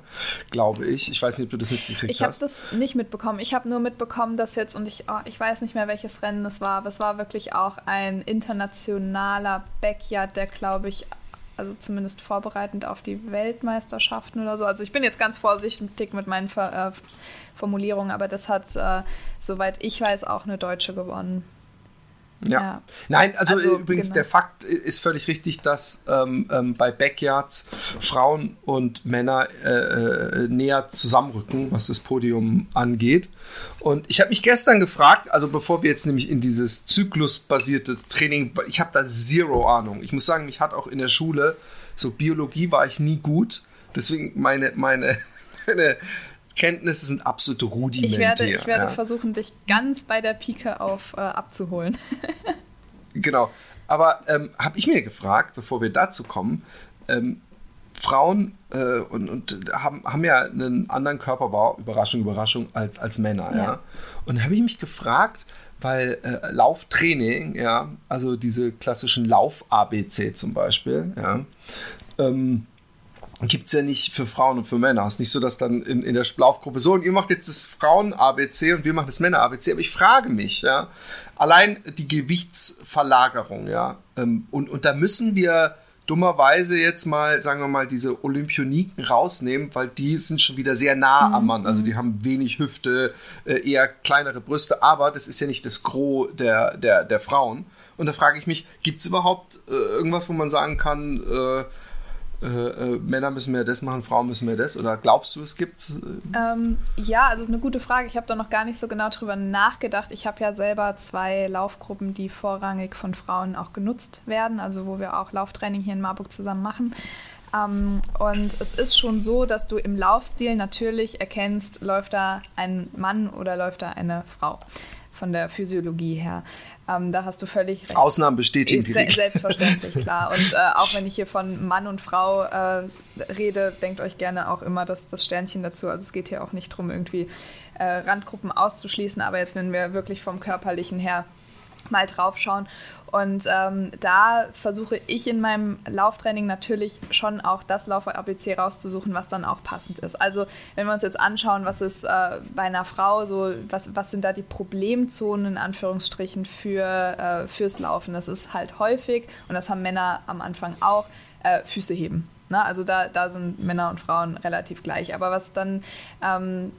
glaube ich. Ich weiß nicht, ob du das mitgekriegt ich hast. Ich habe das nicht mitbekommen. Ich habe nur mitbekommen, dass jetzt, und ich, oh, ich weiß nicht mehr, welches Rennen es war, aber es war wirklich auch ein internationaler Backyard, der, glaube ich, also zumindest vorbereitend auf die Weltmeisterschaften oder so. Also ich bin jetzt ganz vorsichtig mit meinen Ver äh, Formulierungen, aber das hat, äh, soweit ich weiß, auch eine Deutsche gewonnen. Ja. ja. Nein, also, also übrigens, genau. der Fakt ist völlig richtig, dass ähm, ähm, bei Backyards Frauen und Männer äh, äh, näher zusammenrücken, was das Podium angeht. Und ich habe mich gestern gefragt, also bevor wir jetzt nämlich in dieses zyklusbasierte Training, ich habe da zero Ahnung. Ich muss sagen, mich hat auch in der Schule, so Biologie war ich nie gut. Deswegen meine, meine, [LAUGHS] meine Kenntnisse sind absolut rudimentär. Ich werde, ich werde ja. versuchen, dich ganz bei der Pike auf äh, abzuholen. [LAUGHS] genau. Aber ähm, habe ich mir gefragt, bevor wir dazu kommen, ähm, Frauen äh, und, und haben, haben ja einen anderen Körperbau, Überraschung, Überraschung, als, als Männer. Ja. ja. Und da habe ich mich gefragt, weil äh, Lauftraining, ja, also diese klassischen Lauf-ABC zum Beispiel, ja, ähm, gibt es ja nicht für Frauen und für Männer. Es ist nicht so, dass dann in, in der Laufgruppe so und ihr macht jetzt das Frauen-ABC und wir machen das Männer-ABC. Aber ich frage mich, ja, allein die Gewichtsverlagerung, ja, ähm, und, und da müssen wir dummerweise jetzt mal, sagen wir mal, diese Olympioniken rausnehmen, weil die sind schon wieder sehr nah am Mann. Also die haben wenig Hüfte, äh, eher kleinere Brüste, aber das ist ja nicht das Gros der, der, der Frauen. Und da frage ich mich, gibt es überhaupt äh, irgendwas, wo man sagen kann, äh, äh, äh, Männer müssen mehr das machen, Frauen müssen mehr das? Oder glaubst du, es gibt? Ähm, ja, also ist eine gute Frage. Ich habe da noch gar nicht so genau drüber nachgedacht. Ich habe ja selber zwei Laufgruppen, die vorrangig von Frauen auch genutzt werden, also wo wir auch Lauftraining hier in Marburg zusammen machen. Ähm, und es ist schon so, dass du im Laufstil natürlich erkennst, läuft da ein Mann oder läuft da eine Frau von der Physiologie her. Ähm, da hast du völlig recht. Ausnahmen bestätigen die Se Selbstverständlich, [LAUGHS] klar. Und äh, auch wenn ich hier von Mann und Frau äh, rede, denkt euch gerne auch immer das, das Sternchen dazu. Also es geht hier auch nicht darum, irgendwie äh, Randgruppen auszuschließen, aber jetzt, wenn wir wirklich vom Körperlichen her mal drauf schauen. Und ähm, da versuche ich in meinem Lauftraining natürlich schon auch das Laufer-ABC rauszusuchen, was dann auch passend ist. Also wenn wir uns jetzt anschauen, was ist äh, bei einer Frau so, was, was sind da die Problemzonen in Anführungsstrichen für, äh, fürs Laufen? Das ist halt häufig, und das haben Männer am Anfang auch, äh, Füße heben. Ne? Also da, da sind Männer und Frauen relativ gleich. Aber was dann ähm,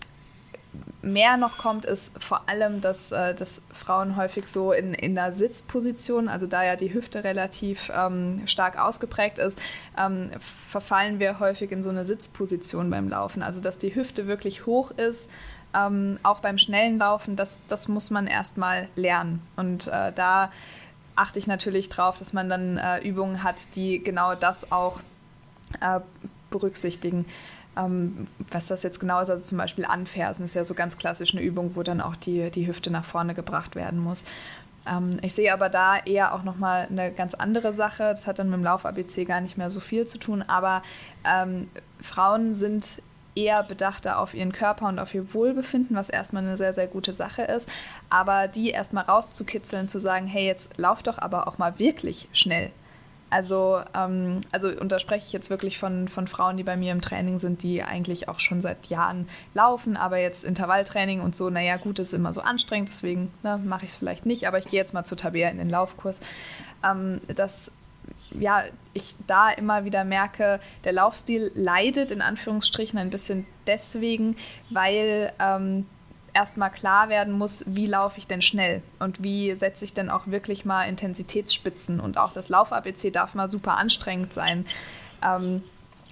mehr noch kommt, ist vor allem, dass, äh, dass Frauen häufig so in, in der Sitzposition, also da ja die Hüfte relativ ähm, stark ausgeprägt ist, ähm, verfallen wir häufig in so eine Sitzposition beim Laufen. Also dass die Hüfte wirklich hoch ist, ähm, auch beim schnellen Laufen, das, das muss man erstmal lernen. Und äh, da achte ich natürlich drauf, dass man dann äh, Übungen hat, die genau das auch äh, berücksichtigen. Ähm, was das jetzt genau ist, also zum Beispiel Anfersen ist ja so ganz klassisch eine Übung, wo dann auch die, die Hüfte nach vorne gebracht werden muss. Ähm, ich sehe aber da eher auch nochmal eine ganz andere Sache. Das hat dann mit dem Lauf-ABC gar nicht mehr so viel zu tun, aber ähm, Frauen sind eher bedachter auf ihren Körper und auf ihr Wohlbefinden, was erstmal eine sehr, sehr gute Sache ist. Aber die erstmal rauszukitzeln, zu sagen, hey, jetzt lauf doch aber auch mal wirklich schnell. Also, ähm, also und da spreche ich jetzt wirklich von, von Frauen, die bei mir im Training sind, die eigentlich auch schon seit Jahren laufen, aber jetzt Intervalltraining und so, naja, gut, ist immer so anstrengend, deswegen ne, mache ich es vielleicht nicht, aber ich gehe jetzt mal zu Tabea in den Laufkurs. Ähm, dass ja, ich da immer wieder merke, der Laufstil leidet in Anführungsstrichen ein bisschen deswegen, weil ähm, erstmal klar werden muss, wie laufe ich denn schnell und wie setze ich denn auch wirklich mal Intensitätsspitzen und auch das Lauf-ABC darf mal super anstrengend sein. Ähm,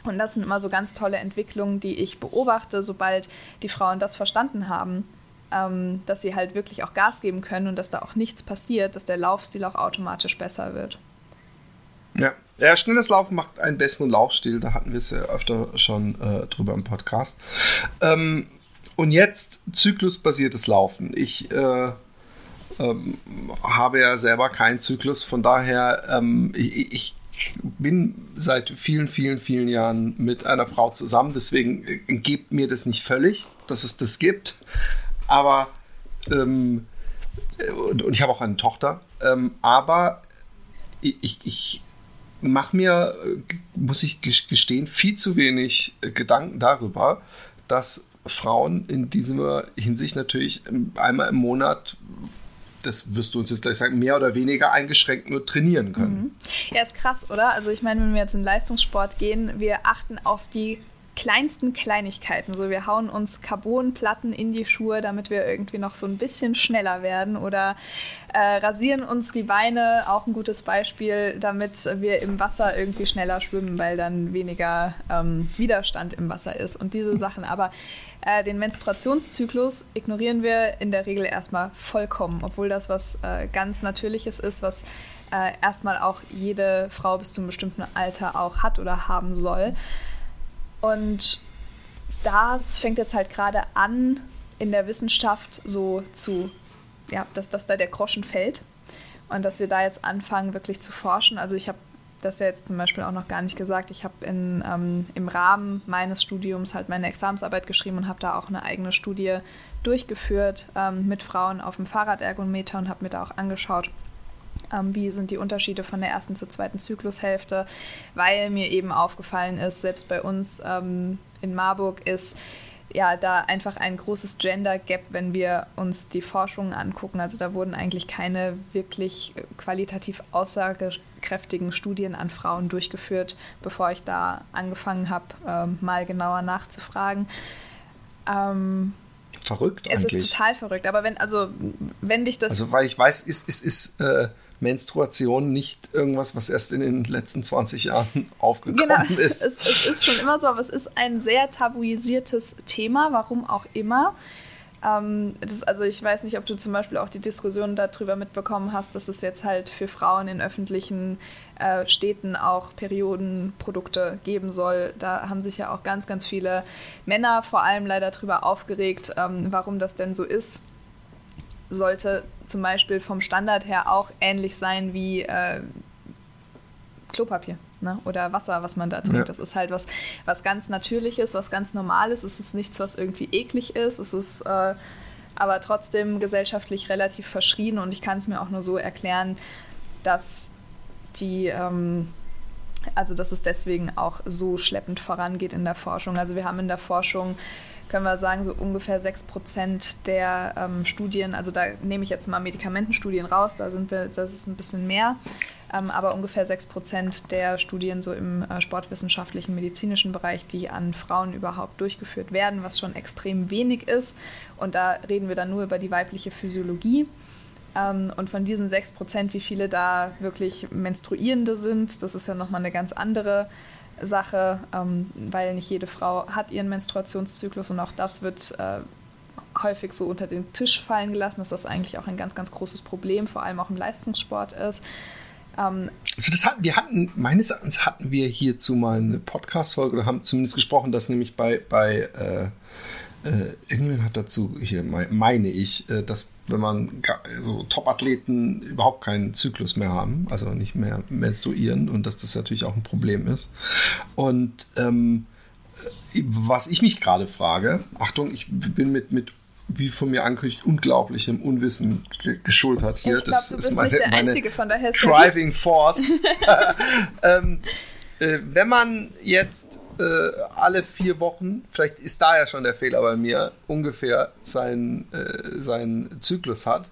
und das sind immer so ganz tolle Entwicklungen, die ich beobachte, sobald die Frauen das verstanden haben, ähm, dass sie halt wirklich auch Gas geben können und dass da auch nichts passiert, dass der Laufstil auch automatisch besser wird. Ja. Ja, schnelles Laufen macht einen besseren Laufstil. Da hatten wir es ja öfter schon äh, drüber im Podcast. Ähm, und jetzt zyklusbasiertes Laufen. Ich äh, ähm, habe ja selber keinen Zyklus, von daher, ähm, ich, ich, bin seit vielen, vielen, vielen Jahren mit einer Frau zusammen, deswegen äh, gebt mir das nicht völlig, dass es das gibt. Aber, ähm, und, und, ich habe auch eine Tochter, ähm, aber ich, ich mache mir, äh, muss ich gestehen, viel zu wenig äh, Gedanken darüber, dass Frauen in dieser Hinsicht natürlich einmal im Monat das wirst du uns jetzt gleich sagen, mehr oder weniger eingeschränkt nur trainieren können. Mhm. Ja, ist krass, oder? Also ich meine, wenn wir jetzt in Leistungssport gehen, wir achten auf die kleinsten Kleinigkeiten. So, wir hauen uns Carbonplatten in die Schuhe, damit wir irgendwie noch so ein bisschen schneller werden oder äh, rasieren uns die Beine, auch ein gutes Beispiel, damit wir im Wasser irgendwie schneller schwimmen, weil dann weniger ähm, Widerstand im Wasser ist und diese [LAUGHS] Sachen. Aber äh, den Menstruationszyklus ignorieren wir in der Regel erstmal vollkommen, obwohl das was äh, ganz Natürliches ist, was äh, erstmal auch jede Frau bis zu einem bestimmten Alter auch hat oder haben soll. Und das fängt jetzt halt gerade an, in der Wissenschaft so zu, ja, dass, dass da der Groschen fällt und dass wir da jetzt anfangen, wirklich zu forschen. Also ich habe das ja jetzt zum Beispiel auch noch gar nicht gesagt. Ich habe ähm, im Rahmen meines Studiums halt meine Examensarbeit geschrieben und habe da auch eine eigene Studie durchgeführt ähm, mit Frauen auf dem Fahrradergometer und habe mir da auch angeschaut, ähm, wie sind die Unterschiede von der ersten zur zweiten Zyklushälfte, weil mir eben aufgefallen ist, selbst bei uns ähm, in Marburg ist ja da einfach ein großes Gender Gap, wenn wir uns die Forschungen angucken. Also da wurden eigentlich keine wirklich qualitativ aussagekräftigen Studien an Frauen durchgeführt, bevor ich da angefangen habe, ähm, mal genauer nachzufragen. Ähm, verrückt es eigentlich. ist total verrückt. Aber wenn, also, wenn dich das. Also, weil ich weiß, ist, ist, ist äh, Menstruation nicht irgendwas, was erst in den letzten 20 Jahren [LAUGHS] aufgekommen genau, ist. Es, es ist schon immer so, aber es ist ein sehr tabuisiertes Thema, warum auch immer. Ähm, das, also ich weiß nicht, ob du zum Beispiel auch die Diskussion darüber mitbekommen hast, dass es jetzt halt für Frauen in öffentlichen äh, Städten auch Periodenprodukte geben soll. Da haben sich ja auch ganz, ganz viele Männer vor allem leider darüber aufgeregt, ähm, warum das denn so ist. Sollte zum Beispiel vom Standard her auch ähnlich sein wie äh, Klopapier ne? oder Wasser, was man da trinkt. Ja. Das ist halt was, was ganz Natürliches, was ganz Normales. Es ist nichts, was irgendwie eklig ist. Es ist äh, aber trotzdem gesellschaftlich relativ verschrien und ich kann es mir auch nur so erklären, dass die ähm, also dass es deswegen auch so schleppend vorangeht in der Forschung. Also wir haben in der Forschung können wir sagen, so ungefähr 6 Prozent der ähm, Studien, also da nehme ich jetzt mal Medikamentenstudien raus, da sind wir, das ist ein bisschen mehr, ähm, aber ungefähr 6 Prozent der Studien so im äh, sportwissenschaftlichen, medizinischen Bereich, die an Frauen überhaupt durchgeführt werden, was schon extrem wenig ist. Und da reden wir dann nur über die weibliche Physiologie. Ähm, und von diesen 6 Prozent, wie viele da wirklich Menstruierende sind, das ist ja nochmal eine ganz andere Sache, ähm, weil nicht jede Frau hat ihren Menstruationszyklus und auch das wird äh, häufig so unter den Tisch fallen gelassen, dass das eigentlich auch ein ganz, ganz großes Problem, vor allem auch im Leistungssport ist. Ähm, also das hatten, wir hatten, meines Erachtens hatten wir hierzu mal eine Podcast-Folge oder haben zumindest gesprochen, dass nämlich bei, bei äh, äh, irgendjemand hat dazu, hier meine ich, äh, dass wenn man so Top-Athleten überhaupt keinen Zyklus mehr haben, also nicht mehr menstruieren und dass das natürlich auch ein Problem ist. Und ähm, was ich mich gerade frage, Achtung, ich bin mit, mit wie von mir angekündigt, unglaublichem Unwissen geschultert hier. Ich glaub, das ist meine, der meine Einzige von daher Driving Force. [LAUGHS] [LAUGHS] ähm, äh, wenn man jetzt äh, alle vier Wochen, vielleicht ist da ja schon der Fehler bei mir, ungefähr seinen, äh, seinen Zyklus hat,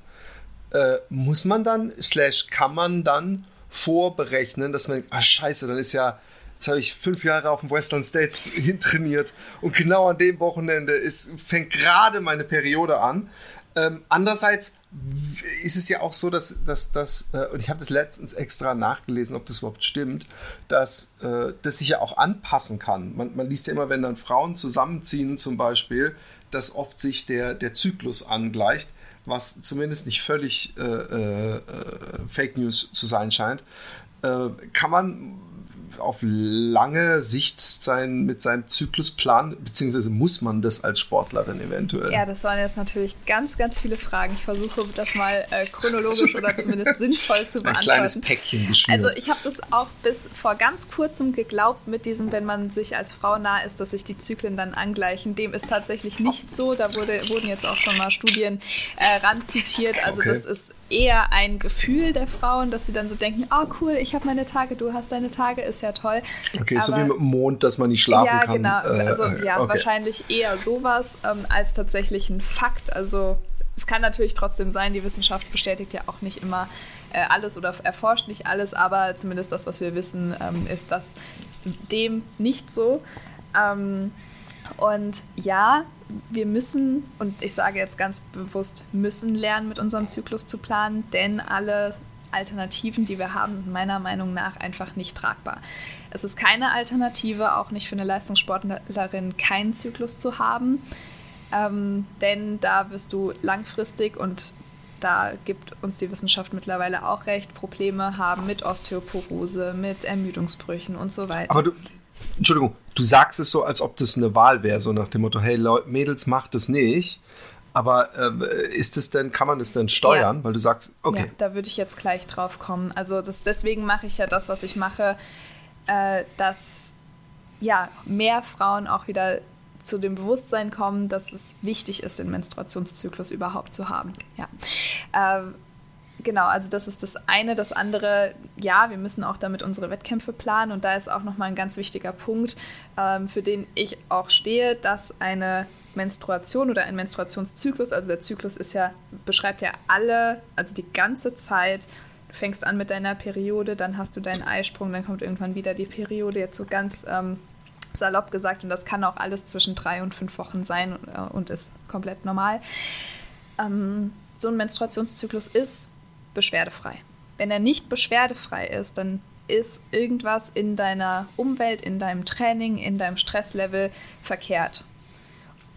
äh, muss man dann, slash kann man dann vorberechnen, dass man, ah scheiße, dann ist ja Jetzt habe ich fünf Jahre auf dem Western States [LAUGHS] hintrainiert und genau an dem Wochenende ist, fängt gerade meine Periode an. Ähm, andererseits ist es ja auch so, dass, dass äh, und ich habe das letztens extra nachgelesen, ob das überhaupt stimmt, dass äh, das sich ja auch anpassen kann. Man, man, liest ja immer, wenn dann Frauen zusammenziehen zum Beispiel, dass oft sich der, der Zyklus angleicht, was zumindest nicht völlig äh, äh, äh Fake News zu sein scheint. Äh, kann man auf lange Sicht sein, mit seinem Zyklus planen, beziehungsweise muss man das als Sportlerin eventuell? Ja, das waren jetzt natürlich ganz, ganz viele Fragen. Ich versuche das mal äh, chronologisch oder zumindest [LAUGHS] sinnvoll zu beantworten. Ein kleines Päckchen geschnürt. Also ich habe das auch bis vor ganz kurzem geglaubt mit diesem, wenn man sich als Frau nah ist, dass sich die Zyklen dann angleichen. Dem ist tatsächlich nicht so. Da wurde, wurden jetzt auch schon mal Studien äh, ranzitiert. Also okay. das ist eher ein Gefühl der Frauen, dass sie dann so denken, oh cool, ich habe meine Tage, du hast deine Tage, ist ja toll. Okay, Aber, so wie mit dem Mond, dass man nicht schlafen ja, kann. Genau. Äh, also ja, okay. wahrscheinlich eher sowas ähm, als tatsächlich ein Fakt. Also es kann natürlich trotzdem sein, die Wissenschaft bestätigt ja auch nicht immer äh, alles oder erforscht nicht alles, aber zumindest das, was wir wissen, ähm, ist das dem nicht so. Ähm, und ja, wir müssen, und ich sage jetzt ganz bewusst, müssen lernen, mit unserem Zyklus zu planen, denn alle Alternativen, die wir haben, sind meiner Meinung nach einfach nicht tragbar. Es ist keine Alternative, auch nicht für eine Leistungssportlerin, keinen Zyklus zu haben, ähm, denn da wirst du langfristig und da gibt uns die Wissenschaft mittlerweile auch recht, Probleme haben mit Osteoporose, mit Ermüdungsbrüchen und so weiter. Aber du, Entschuldigung, du sagst es so, als ob das eine Wahl wäre, so nach dem Motto, hey Leute, Mädels, macht das nicht. Aber äh, ist es denn, kann man das denn steuern? Ja. Weil du sagst, okay. Ja, da würde ich jetzt gleich drauf kommen. Also das, deswegen mache ich ja das, was ich mache, äh, dass ja, mehr Frauen auch wieder zu dem Bewusstsein kommen, dass es wichtig ist, den Menstruationszyklus überhaupt zu haben. Ja. Äh, genau, also das ist das eine. Das andere, ja, wir müssen auch damit unsere Wettkämpfe planen. Und da ist auch nochmal ein ganz wichtiger Punkt, ähm, für den ich auch stehe, dass eine Menstruation oder ein Menstruationszyklus, also der Zyklus ist ja, beschreibt ja alle, also die ganze Zeit. Du fängst an mit deiner Periode, dann hast du deinen Eisprung, dann kommt irgendwann wieder die Periode, jetzt so ganz ähm, salopp gesagt, und das kann auch alles zwischen drei und fünf Wochen sein äh, und ist komplett normal. Ähm, so ein Menstruationszyklus ist beschwerdefrei. Wenn er nicht beschwerdefrei ist, dann ist irgendwas in deiner Umwelt, in deinem Training, in deinem Stresslevel verkehrt.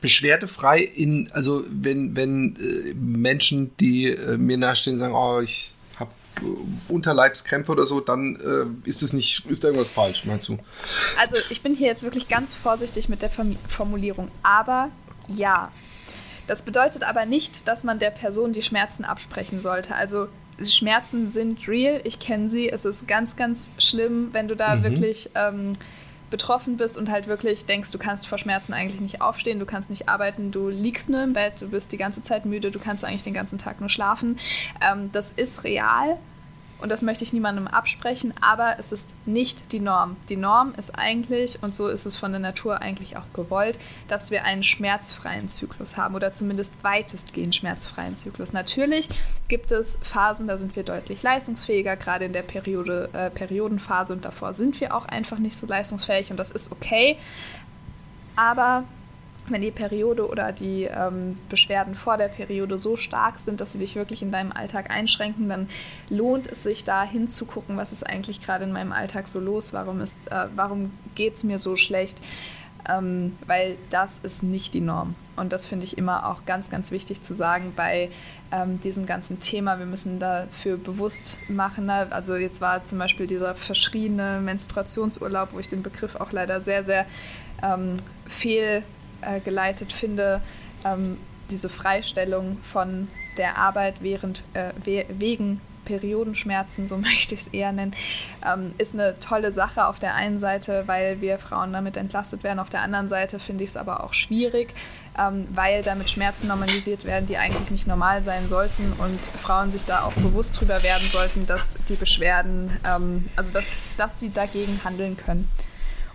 Beschwerdefrei in, also wenn, wenn äh, Menschen, die äh, mir nahestehen, sagen, oh, ich habe äh, Unterleibskrämpfe oder so, dann ist es nicht, ist da irgendwas falsch, meinst du? Also ich bin hier jetzt wirklich ganz vorsichtig mit der Formulierung, aber ja. Das bedeutet aber nicht, dass man der Person die Schmerzen absprechen sollte. Also Schmerzen sind real, ich kenne sie. Es ist ganz, ganz schlimm, wenn du da mhm. wirklich ähm, betroffen bist und halt wirklich denkst, du kannst vor Schmerzen eigentlich nicht aufstehen, du kannst nicht arbeiten, du liegst nur im Bett, du bist die ganze Zeit müde, du kannst eigentlich den ganzen Tag nur schlafen. Ähm, das ist real und das möchte ich niemandem absprechen, aber es ist nicht die Norm. Die Norm ist eigentlich, und so ist es von der Natur eigentlich auch gewollt, dass wir einen schmerzfreien Zyklus haben oder zumindest weitestgehend schmerzfreien Zyklus. Natürlich gibt es Phasen, da sind wir deutlich leistungsfähiger, gerade in der Periode, äh, Periodenphase und davor sind wir auch einfach nicht so leistungsfähig und das ist okay. Aber wenn die Periode oder die ähm, Beschwerden vor der Periode so stark sind, dass sie dich wirklich in deinem Alltag einschränken, dann lohnt es sich da hinzugucken, was ist eigentlich gerade in meinem Alltag so los, warum, äh, warum geht es mir so schlecht, ähm, weil das ist nicht die Norm. Und das finde ich immer auch ganz, ganz wichtig zu sagen bei ähm, diesem ganzen Thema. Wir müssen dafür bewusst machen. Ne? Also jetzt war zum Beispiel dieser verschriene Menstruationsurlaub, wo ich den Begriff auch leider sehr, sehr ähm, fehl äh, geleitet finde, ähm, diese Freistellung von der Arbeit während, äh, we wegen Periodenschmerzen, so [LAUGHS] möchte ich es eher nennen, ähm, ist eine tolle Sache auf der einen Seite, weil wir Frauen damit entlastet werden. Auf der anderen Seite finde ich es aber auch schwierig, ähm, weil damit Schmerzen normalisiert werden, die eigentlich nicht normal sein sollten und Frauen sich da auch bewusst drüber werden sollten, dass die Beschwerden, ähm, also dass, dass sie dagegen handeln können.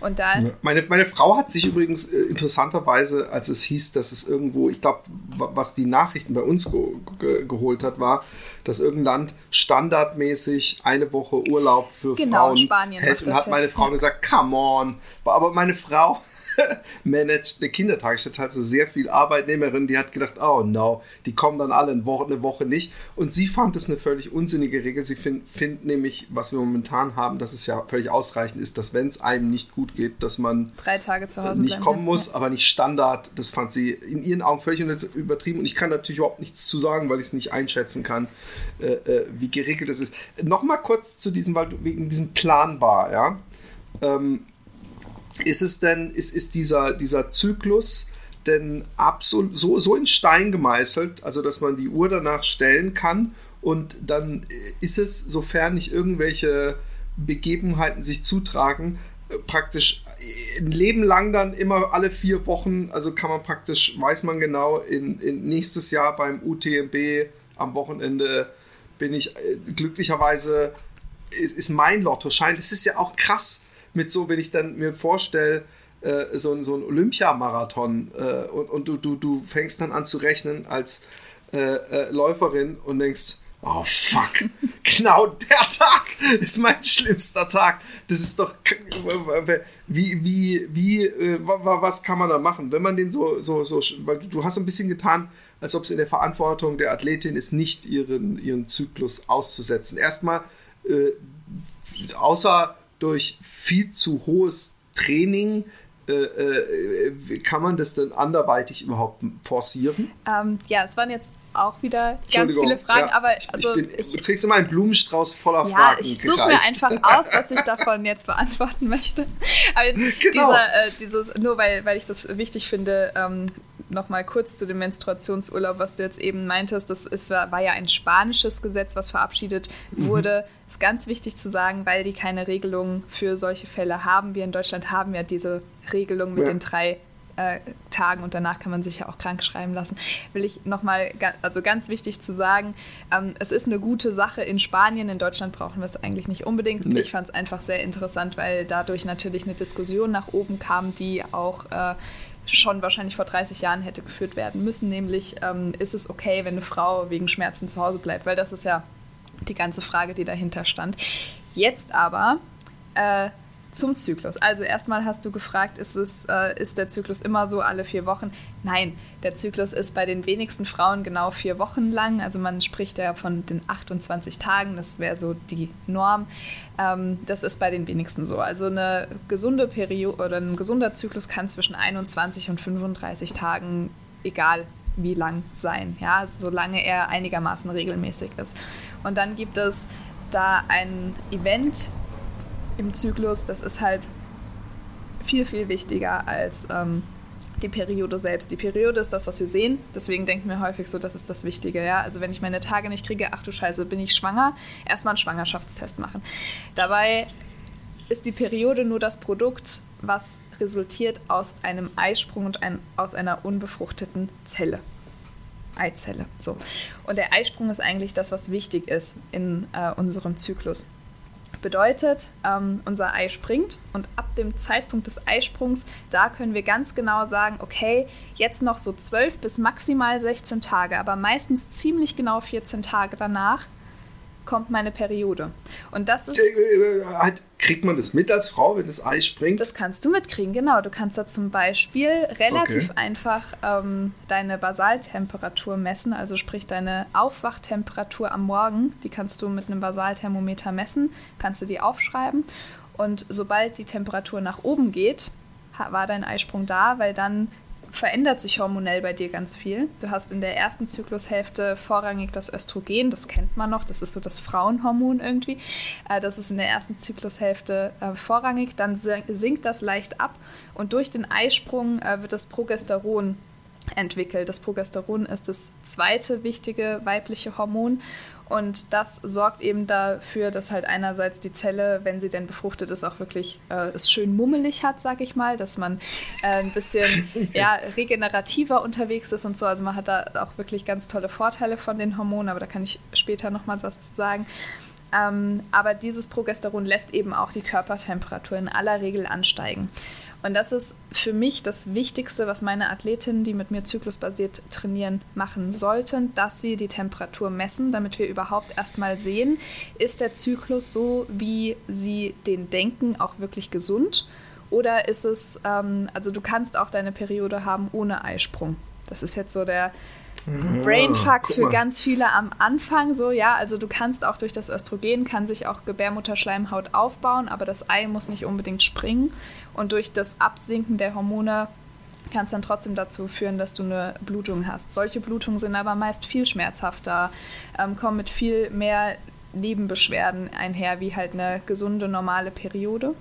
Und dann. Meine, meine Frau hat sich übrigens äh, interessanterweise, als es hieß, dass es irgendwo, ich glaube, was die Nachrichten bei uns ge ge geholt hat, war, dass irgendein Land standardmäßig eine Woche Urlaub für genau, Frauen Spanien hält. Und hat meine Frau gesagt, come on. Aber meine Frau [LAUGHS] managt eine Kindertagesstätte, also sehr viel Arbeitnehmerin, die hat gedacht, oh no, die kommen dann alle eine Woche, eine Woche nicht. Und sie fand es eine völlig unsinnige Regel. Sie findet find nämlich, was wir momentan haben, dass es ja völlig ausreichend ist, dass wenn es einem nicht gut geht, dass man drei Tage zu Hause nicht kommen muss, aber nicht Standard. Das fand sie in ihren Augen völlig übertrieben. Und ich kann natürlich überhaupt nichts zu sagen, weil ich es nicht einschätzen kann, äh, äh, wie geregelt es ist. Nochmal kurz zu diesem, weil wegen diesem planbar, ja. Ähm, ist es denn, ist, ist dieser, dieser Zyklus denn absolut so, so in Stein gemeißelt, also dass man die Uhr danach stellen kann und dann ist es, sofern nicht irgendwelche Begebenheiten sich zutragen, praktisch ein Leben lang dann immer alle vier Wochen, also kann man praktisch, weiß man genau, in, in nächstes Jahr beim UTMB am Wochenende bin ich äh, glücklicherweise, ist, ist mein Lottoschein. Das ist ja auch krass mit so, wenn ich dann mir vorstelle, äh, so, so ein Olympiamarathon äh, und, und du, du, du fängst dann an zu rechnen als äh, äh Läuferin und denkst, oh fuck, [LAUGHS] genau der Tag ist mein schlimmster Tag. Das ist doch, wie, wie, wie, äh, was kann man da machen? Wenn man den so, so, so, weil du hast ein bisschen getan, als ob es in der Verantwortung der Athletin ist, nicht ihren, ihren Zyklus auszusetzen. Erstmal, äh, außer durch viel zu hohes Training äh, äh, kann man das denn anderweitig überhaupt forcieren? Ähm, ja, es waren jetzt auch wieder ganz viele Fragen, ja, aber also ich bin, ich, du kriegst immer einen Blumenstrauß voller ja, Fragen. Ja, ich suche mir einfach aus, was ich davon jetzt beantworten möchte. [LAUGHS] Aber genau. dieser, äh, dieses, nur weil, weil ich das wichtig finde, ähm, nochmal kurz zu dem Menstruationsurlaub, was du jetzt eben meintest. Das ist, war ja ein spanisches Gesetz, was verabschiedet mhm. wurde. Ist ganz wichtig zu sagen, weil die keine Regelung für solche Fälle haben. Wir in Deutschland haben ja diese Regelung mit ja. den drei äh, Tagen und danach kann man sich ja auch krank schreiben lassen. Will ich nochmal, also ganz wichtig zu sagen, ähm, es ist eine gute Sache in Spanien, in Deutschland brauchen wir es eigentlich nicht unbedingt. Nee. Ich fand es einfach sehr interessant, weil dadurch natürlich eine Diskussion nach oben kam, die auch äh, schon wahrscheinlich vor 30 Jahren hätte geführt werden müssen, nämlich ähm, ist es okay, wenn eine Frau wegen Schmerzen zu Hause bleibt, weil das ist ja die ganze Frage, die dahinter stand. Jetzt aber äh, zum Zyklus. Also erstmal hast du gefragt, ist, es, äh, ist der Zyklus immer so alle vier Wochen? Nein, der Zyklus ist bei den wenigsten Frauen genau vier Wochen lang. Also man spricht ja von den 28 Tagen, das wäre so die Norm. Ähm, das ist bei den wenigsten so. Also eine gesunde Periode oder ein gesunder Zyklus kann zwischen 21 und 35 Tagen, egal wie lang sein, ja, solange er einigermaßen regelmäßig ist. Und dann gibt es da ein Event im Zyklus, das ist halt viel, viel wichtiger als ähm, die Periode selbst. Die Periode ist das, was wir sehen. Deswegen denken wir häufig so, das ist das Wichtige. Ja? Also wenn ich meine Tage nicht kriege, ach du Scheiße, bin ich schwanger, erstmal einen Schwangerschaftstest machen. Dabei ist die Periode nur das Produkt, was resultiert aus einem Eisprung und ein, aus einer unbefruchteten Zelle. Eizelle. So. Und der Eisprung ist eigentlich das, was wichtig ist in äh, unserem Zyklus. Bedeutet, ähm, unser Ei springt. Und ab dem Zeitpunkt des Eisprungs, da können wir ganz genau sagen, okay, jetzt noch so 12 bis maximal 16 Tage, aber meistens ziemlich genau 14 Tage danach kommt meine Periode. Und das ist. Äh, äh, kriegt man das mit als Frau, wenn das Ei springt? Das kannst du mitkriegen, genau. Du kannst da zum Beispiel relativ okay. einfach ähm, deine Basaltemperatur messen, also sprich deine Aufwachtemperatur am Morgen. Die kannst du mit einem Basalthermometer messen, kannst du die aufschreiben. Und sobald die Temperatur nach oben geht, war dein Eisprung da, weil dann verändert sich hormonell bei dir ganz viel. Du hast in der ersten Zyklushälfte vorrangig das Östrogen, das kennt man noch, das ist so das Frauenhormon irgendwie. Äh, das ist in der ersten Zyklushälfte äh, vorrangig, dann sinkt das leicht ab und durch den Eisprung äh, wird das Progesteron entwickelt. Das Progesteron ist das zweite wichtige weibliche Hormon und das sorgt eben dafür, dass halt einerseits die Zelle, wenn sie denn befruchtet ist, auch wirklich äh, es schön mummelig hat, sag ich mal, dass man äh, ein bisschen [LAUGHS] ja, regenerativer unterwegs ist und so. Also man hat da auch wirklich ganz tolle Vorteile von den Hormonen, aber da kann ich später nochmal was zu sagen. Ähm, aber dieses Progesteron lässt eben auch die Körpertemperatur in aller Regel ansteigen. Und das ist für mich das Wichtigste, was meine Athletinnen, die mit mir zyklusbasiert trainieren, machen sollten, dass sie die Temperatur messen, damit wir überhaupt erstmal sehen, ist der Zyklus so, wie sie den denken, auch wirklich gesund? Oder ist es, ähm, also du kannst auch deine Periode haben ohne Eisprung. Das ist jetzt so der, Brainfuck für ganz viele am Anfang so, ja, also du kannst auch durch das Östrogen kann sich auch Gebärmutterschleimhaut aufbauen, aber das Ei muss nicht unbedingt springen. Und durch das Absinken der Hormone kann es dann trotzdem dazu führen, dass du eine Blutung hast. Solche Blutungen sind aber meist viel schmerzhafter, ähm, kommen mit viel mehr Nebenbeschwerden einher, wie halt eine gesunde, normale Periode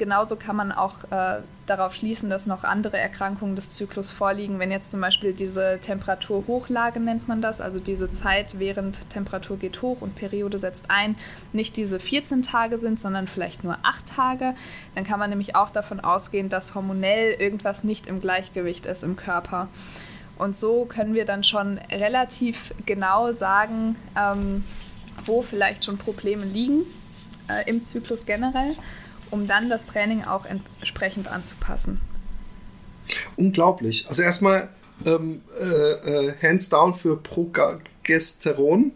genauso kann man auch äh, darauf schließen, dass noch andere Erkrankungen des Zyklus vorliegen. Wenn jetzt zum Beispiel diese Temperaturhochlage nennt man das, also diese Zeit, während Temperatur geht hoch und Periode setzt ein, nicht diese 14 Tage sind, sondern vielleicht nur 8 Tage, dann kann man nämlich auch davon ausgehen, dass hormonell irgendwas nicht im Gleichgewicht ist im Körper. Und so können wir dann schon relativ genau sagen, ähm, wo vielleicht schon Probleme liegen äh, im Zyklus generell um dann das Training auch entsprechend anzupassen. Unglaublich. Also erstmal ähm, äh, äh, hands down für Progesteron,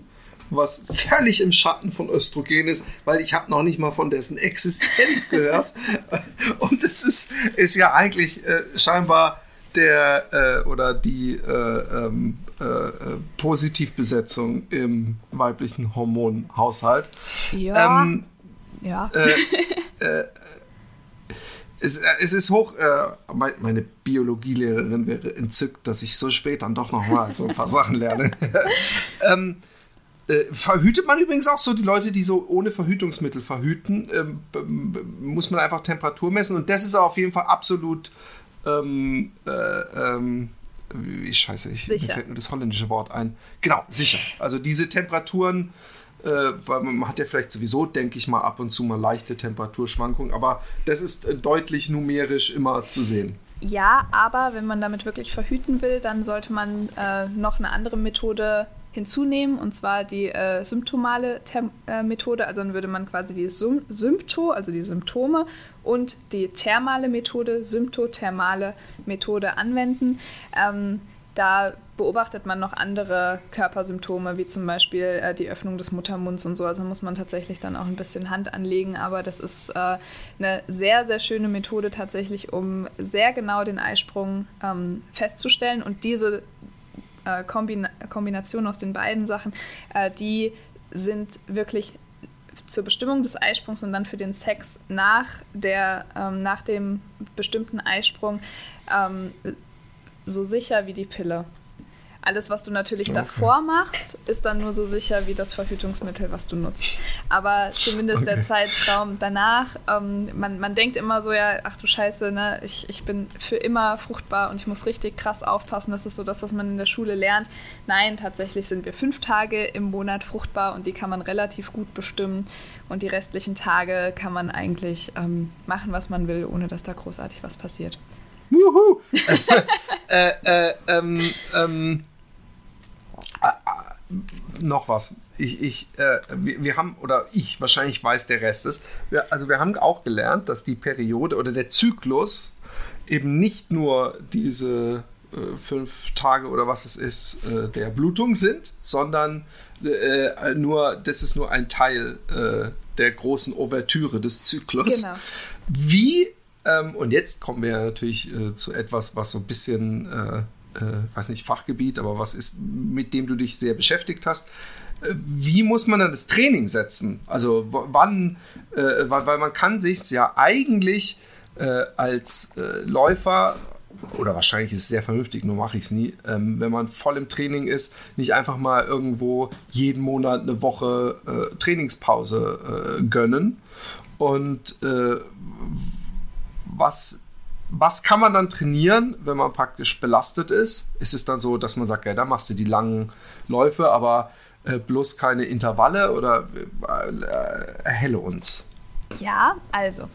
was völlig im Schatten von Östrogen ist, weil ich habe noch nicht mal von dessen Existenz [LAUGHS] gehört. Und es ist, ist ja eigentlich äh, scheinbar der äh, oder die äh, ähm, äh, äh, Positivbesetzung im weiblichen Hormonhaushalt. Ja. Ähm, ja. äh, es, äh, es, ist hoch, äh, meine Biologielehrerin wäre entzückt, dass ich so spät dann doch nochmal so ein paar Sachen lerne. [LAUGHS] ähm, äh, verhütet man übrigens auch so die Leute, die so ohne Verhütungsmittel verhüten, ähm, muss man einfach Temperatur messen und das ist auf jeden Fall absolut ähm, äh, ähm, wie scheiße, ich, mir fällt nur das holländische Wort ein. Genau, sicher. Also diese Temperaturen äh, weil man hat ja vielleicht sowieso, denke ich mal, ab und zu mal leichte Temperaturschwankungen, aber das ist äh, deutlich numerisch immer zu sehen. Ja, aber wenn man damit wirklich verhüten will, dann sollte man äh, noch eine andere Methode hinzunehmen, und zwar die äh, symptomale Tem äh, Methode. Also dann würde man quasi die Sym Sympto, also die Symptome, und die thermale Methode, symptothermale Methode anwenden. Ähm, da beobachtet man noch andere Körpersymptome, wie zum Beispiel äh, die Öffnung des Muttermunds und so. Also muss man tatsächlich dann auch ein bisschen Hand anlegen. Aber das ist äh, eine sehr, sehr schöne Methode tatsächlich, um sehr genau den Eisprung ähm, festzustellen. Und diese äh, Kombina Kombination aus den beiden Sachen, äh, die sind wirklich zur Bestimmung des Eisprungs und dann für den Sex nach, der, ähm, nach dem bestimmten Eisprung ähm, so sicher wie die Pille. Alles, was du natürlich okay. davor machst, ist dann nur so sicher wie das Verhütungsmittel, was du nutzt. Aber zumindest okay. der Zeitraum danach, ähm, man, man denkt immer so, ja, ach du Scheiße, ne, ich, ich bin für immer fruchtbar und ich muss richtig krass aufpassen. Das ist so das, was man in der Schule lernt. Nein, tatsächlich sind wir fünf Tage im Monat fruchtbar und die kann man relativ gut bestimmen. Und die restlichen Tage kann man eigentlich ähm, machen, was man will, ohne dass da großartig was passiert. Wuhu! [LAUGHS] äh, äh, ähm, ähm, äh, äh, noch was. Ich, ich, äh, wir, wir, haben, oder ich, wahrscheinlich weiß der Rest es, wir, also wir haben auch gelernt, dass die Periode oder der Zyklus eben nicht nur diese äh, fünf Tage oder was es ist, äh, der Blutung sind, sondern äh, nur, das ist nur ein Teil der großen Ouvertüre des Zyklus. Genau. Wie, ähm, und jetzt kommen wir natürlich zu etwas, was so ein bisschen äh, weiß nicht, Fachgebiet, aber was ist, mit dem du dich sehr beschäftigt hast. Äh, wie muss man dann das Training setzen? Also wann, äh, weil, weil, man kann sich ja eigentlich äh, als äh, Läufer oder wahrscheinlich ist es sehr vernünftig, nur mache ich es nie, ähm, wenn man voll im Training ist, nicht einfach mal irgendwo jeden Monat eine Woche äh, Trainingspause gönnen. Und was was kann man dann trainieren, wenn man praktisch belastet ist? Ist es dann so, dass man sagt, ja, da machst du die langen Läufe, aber äh, bloß keine Intervalle oder äh, erhelle uns? Ja, also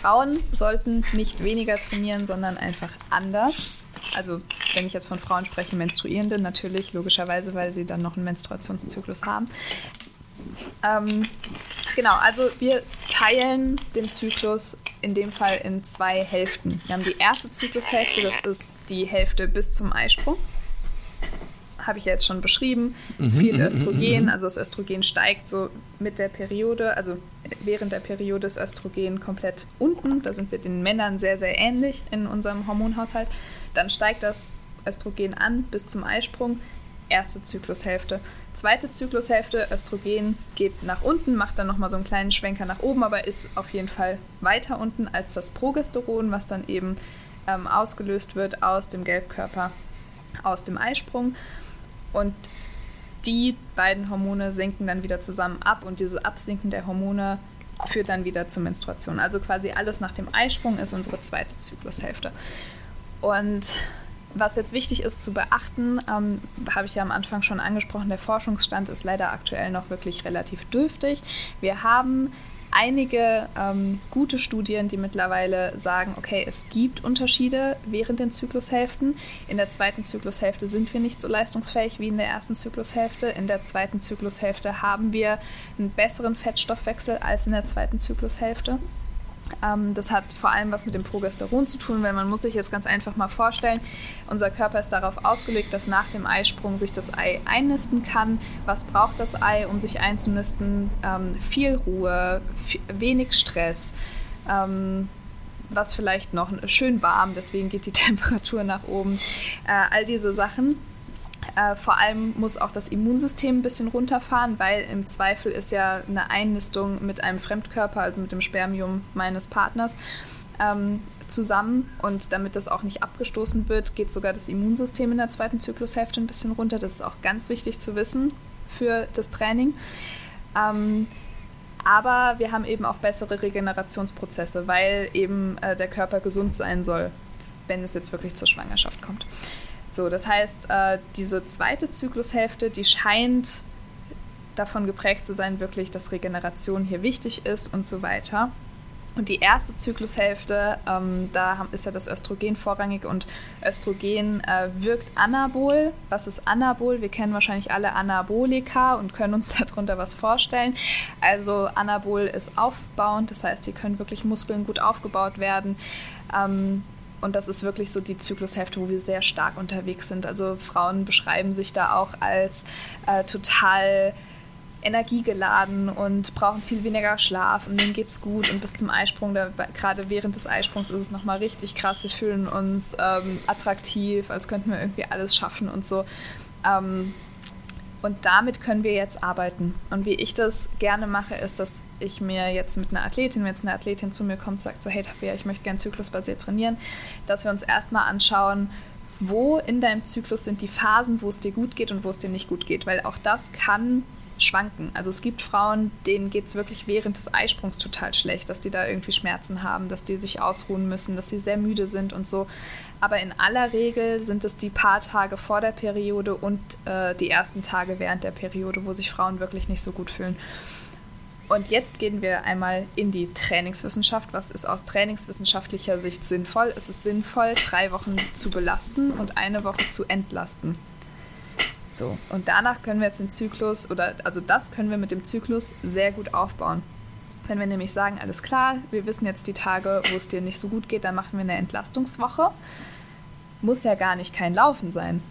Frauen sollten nicht weniger trainieren, sondern einfach anders. Also wenn ich jetzt von Frauen spreche, Menstruierende natürlich, logischerweise, weil sie dann noch einen Menstruationszyklus haben. Ähm, genau, also wir teilen den Zyklus in dem Fall in zwei Hälften. Wir haben die erste Zyklushälfte, das ist die Hälfte bis zum Eisprung. Habe ich ja jetzt schon beschrieben. Mhm, Viel mhm, Östrogen, mhm, also das Östrogen steigt so mit der Periode, also während der Periode ist Östrogen komplett unten. Da sind wir den Männern sehr, sehr ähnlich in unserem Hormonhaushalt. Dann steigt das Östrogen an bis zum Eisprung. Erste Zyklushälfte. Zweite Zyklushälfte, Östrogen geht nach unten, macht dann nochmal so einen kleinen Schwenker nach oben, aber ist auf jeden Fall weiter unten als das Progesteron, was dann eben ähm, ausgelöst wird aus dem Gelbkörper, aus dem Eisprung. Und die beiden Hormone senken dann wieder zusammen ab und dieses Absinken der Hormone führt dann wieder zur Menstruation. Also quasi alles nach dem Eisprung ist unsere zweite Zyklushälfte. Und was jetzt wichtig ist zu beachten, ähm, habe ich ja am Anfang schon angesprochen, der Forschungsstand ist leider aktuell noch wirklich relativ dürftig. Wir haben einige ähm, gute Studien, die mittlerweile sagen, okay, es gibt Unterschiede während den Zyklushälften. In der zweiten Zyklushälfte sind wir nicht so leistungsfähig wie in der ersten Zyklushälfte. In der zweiten Zyklushälfte haben wir einen besseren Fettstoffwechsel als in der zweiten Zyklushälfte. Ähm, das hat vor allem was mit dem Progesteron zu tun, weil man muss sich jetzt ganz einfach mal vorstellen, unser Körper ist darauf ausgelegt, dass nach dem Eisprung sich das Ei einnisten kann. Was braucht das Ei, um sich einzunisten? Ähm, viel Ruhe, wenig Stress. Ähm, was vielleicht noch schön warm, deswegen geht die [LAUGHS] Temperatur nach oben. Äh, all diese Sachen äh, vor allem muss auch das Immunsystem ein bisschen runterfahren, weil im Zweifel ist ja eine Einnistung mit einem Fremdkörper, also mit dem Spermium meines Partners, ähm, zusammen. Und damit das auch nicht abgestoßen wird, geht sogar das Immunsystem in der zweiten Zyklushälfte ein bisschen runter. Das ist auch ganz wichtig zu wissen für das Training. Ähm, aber wir haben eben auch bessere Regenerationsprozesse, weil eben äh, der Körper gesund sein soll, wenn es jetzt wirklich zur Schwangerschaft kommt. So, das heißt, äh, diese zweite Zyklushälfte, die scheint davon geprägt zu sein, wirklich, dass Regeneration hier wichtig ist und so weiter. Und die erste Zyklushälfte, ähm, da ist ja das Östrogen vorrangig und Östrogen äh, wirkt anabol. Was ist anabol? Wir kennen wahrscheinlich alle Anabolika und können uns [LAUGHS] darunter was vorstellen. Also anabol ist aufbauend, das heißt, hier können wirklich Muskeln gut aufgebaut werden. Ähm, und das ist wirklich so die Zyklushälfte, wo wir sehr stark unterwegs sind. Also Frauen beschreiben sich da auch als äh, total energiegeladen und brauchen viel weniger Schlaf und denen geht's gut und bis zum Eisprung, da, gerade während des Eisprungs ist es nochmal richtig krass. Wir fühlen uns ähm, attraktiv, als könnten wir irgendwie alles schaffen und so. Ähm, und damit können wir jetzt arbeiten. Und wie ich das gerne mache, ist, dass ich mir jetzt mit einer Athletin, wenn jetzt eine Athletin zu mir kommt, sagt so, hey Tabea, ich möchte gerne zyklusbasiert trainieren, dass wir uns erstmal anschauen, wo in deinem Zyklus sind die Phasen, wo es dir gut geht und wo es dir nicht gut geht. Weil auch das kann schwanken. Also es gibt Frauen, denen geht es wirklich während des Eisprungs total schlecht, dass die da irgendwie Schmerzen haben, dass die sich ausruhen müssen, dass sie sehr müde sind und so. Aber in aller Regel sind es die paar Tage vor der Periode und äh, die ersten Tage während der Periode, wo sich Frauen wirklich nicht so gut fühlen. Und jetzt gehen wir einmal in die Trainingswissenschaft. Was ist aus trainingswissenschaftlicher Sicht sinnvoll? Es ist sinnvoll, drei Wochen zu belasten und eine Woche zu entlasten. So, und danach können wir jetzt den Zyklus, oder also das können wir mit dem Zyklus sehr gut aufbauen. Wenn wir nämlich sagen, alles klar, wir wissen jetzt die Tage, wo es dir nicht so gut geht, dann machen wir eine Entlastungswoche. Muss ja gar nicht kein Laufen sein.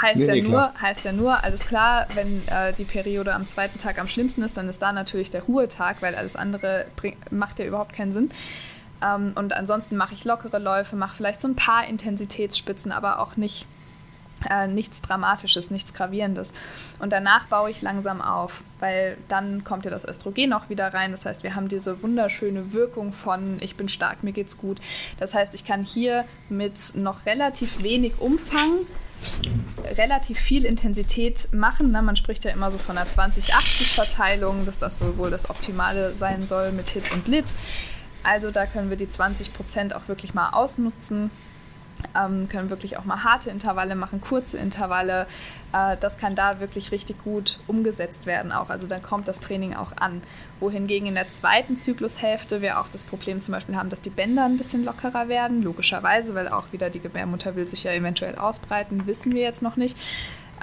Heißt, nee, ja, nee, nur, heißt ja nur, alles klar, wenn äh, die Periode am zweiten Tag am schlimmsten ist, dann ist da natürlich der Ruhetag, weil alles andere bring, macht ja überhaupt keinen Sinn. Ähm, und ansonsten mache ich lockere Läufe, mache vielleicht so ein paar Intensitätsspitzen, aber auch nicht äh, nichts Dramatisches, nichts Gravierendes. Und danach baue ich langsam auf, weil dann kommt ja das Östrogen auch wieder rein. Das heißt, wir haben diese wunderschöne Wirkung von ich bin stark, mir geht's gut. Das heißt, ich kann hier mit noch relativ wenig Umfang relativ viel Intensität machen. Ne? Man spricht ja immer so von einer 20-80-Verteilung, dass das so wohl das Optimale sein soll mit Hit und Lit. Also da können wir die 20 Prozent auch wirklich mal ausnutzen ähm, können wirklich auch mal harte Intervalle machen, kurze Intervalle. Äh, das kann da wirklich richtig gut umgesetzt werden auch. Also dann kommt das Training auch an. Wohingegen in der zweiten Zyklushälfte wir auch das Problem zum Beispiel haben, dass die Bänder ein bisschen lockerer werden, logischerweise, weil auch wieder die Gebärmutter will sich ja eventuell ausbreiten, wissen wir jetzt noch nicht.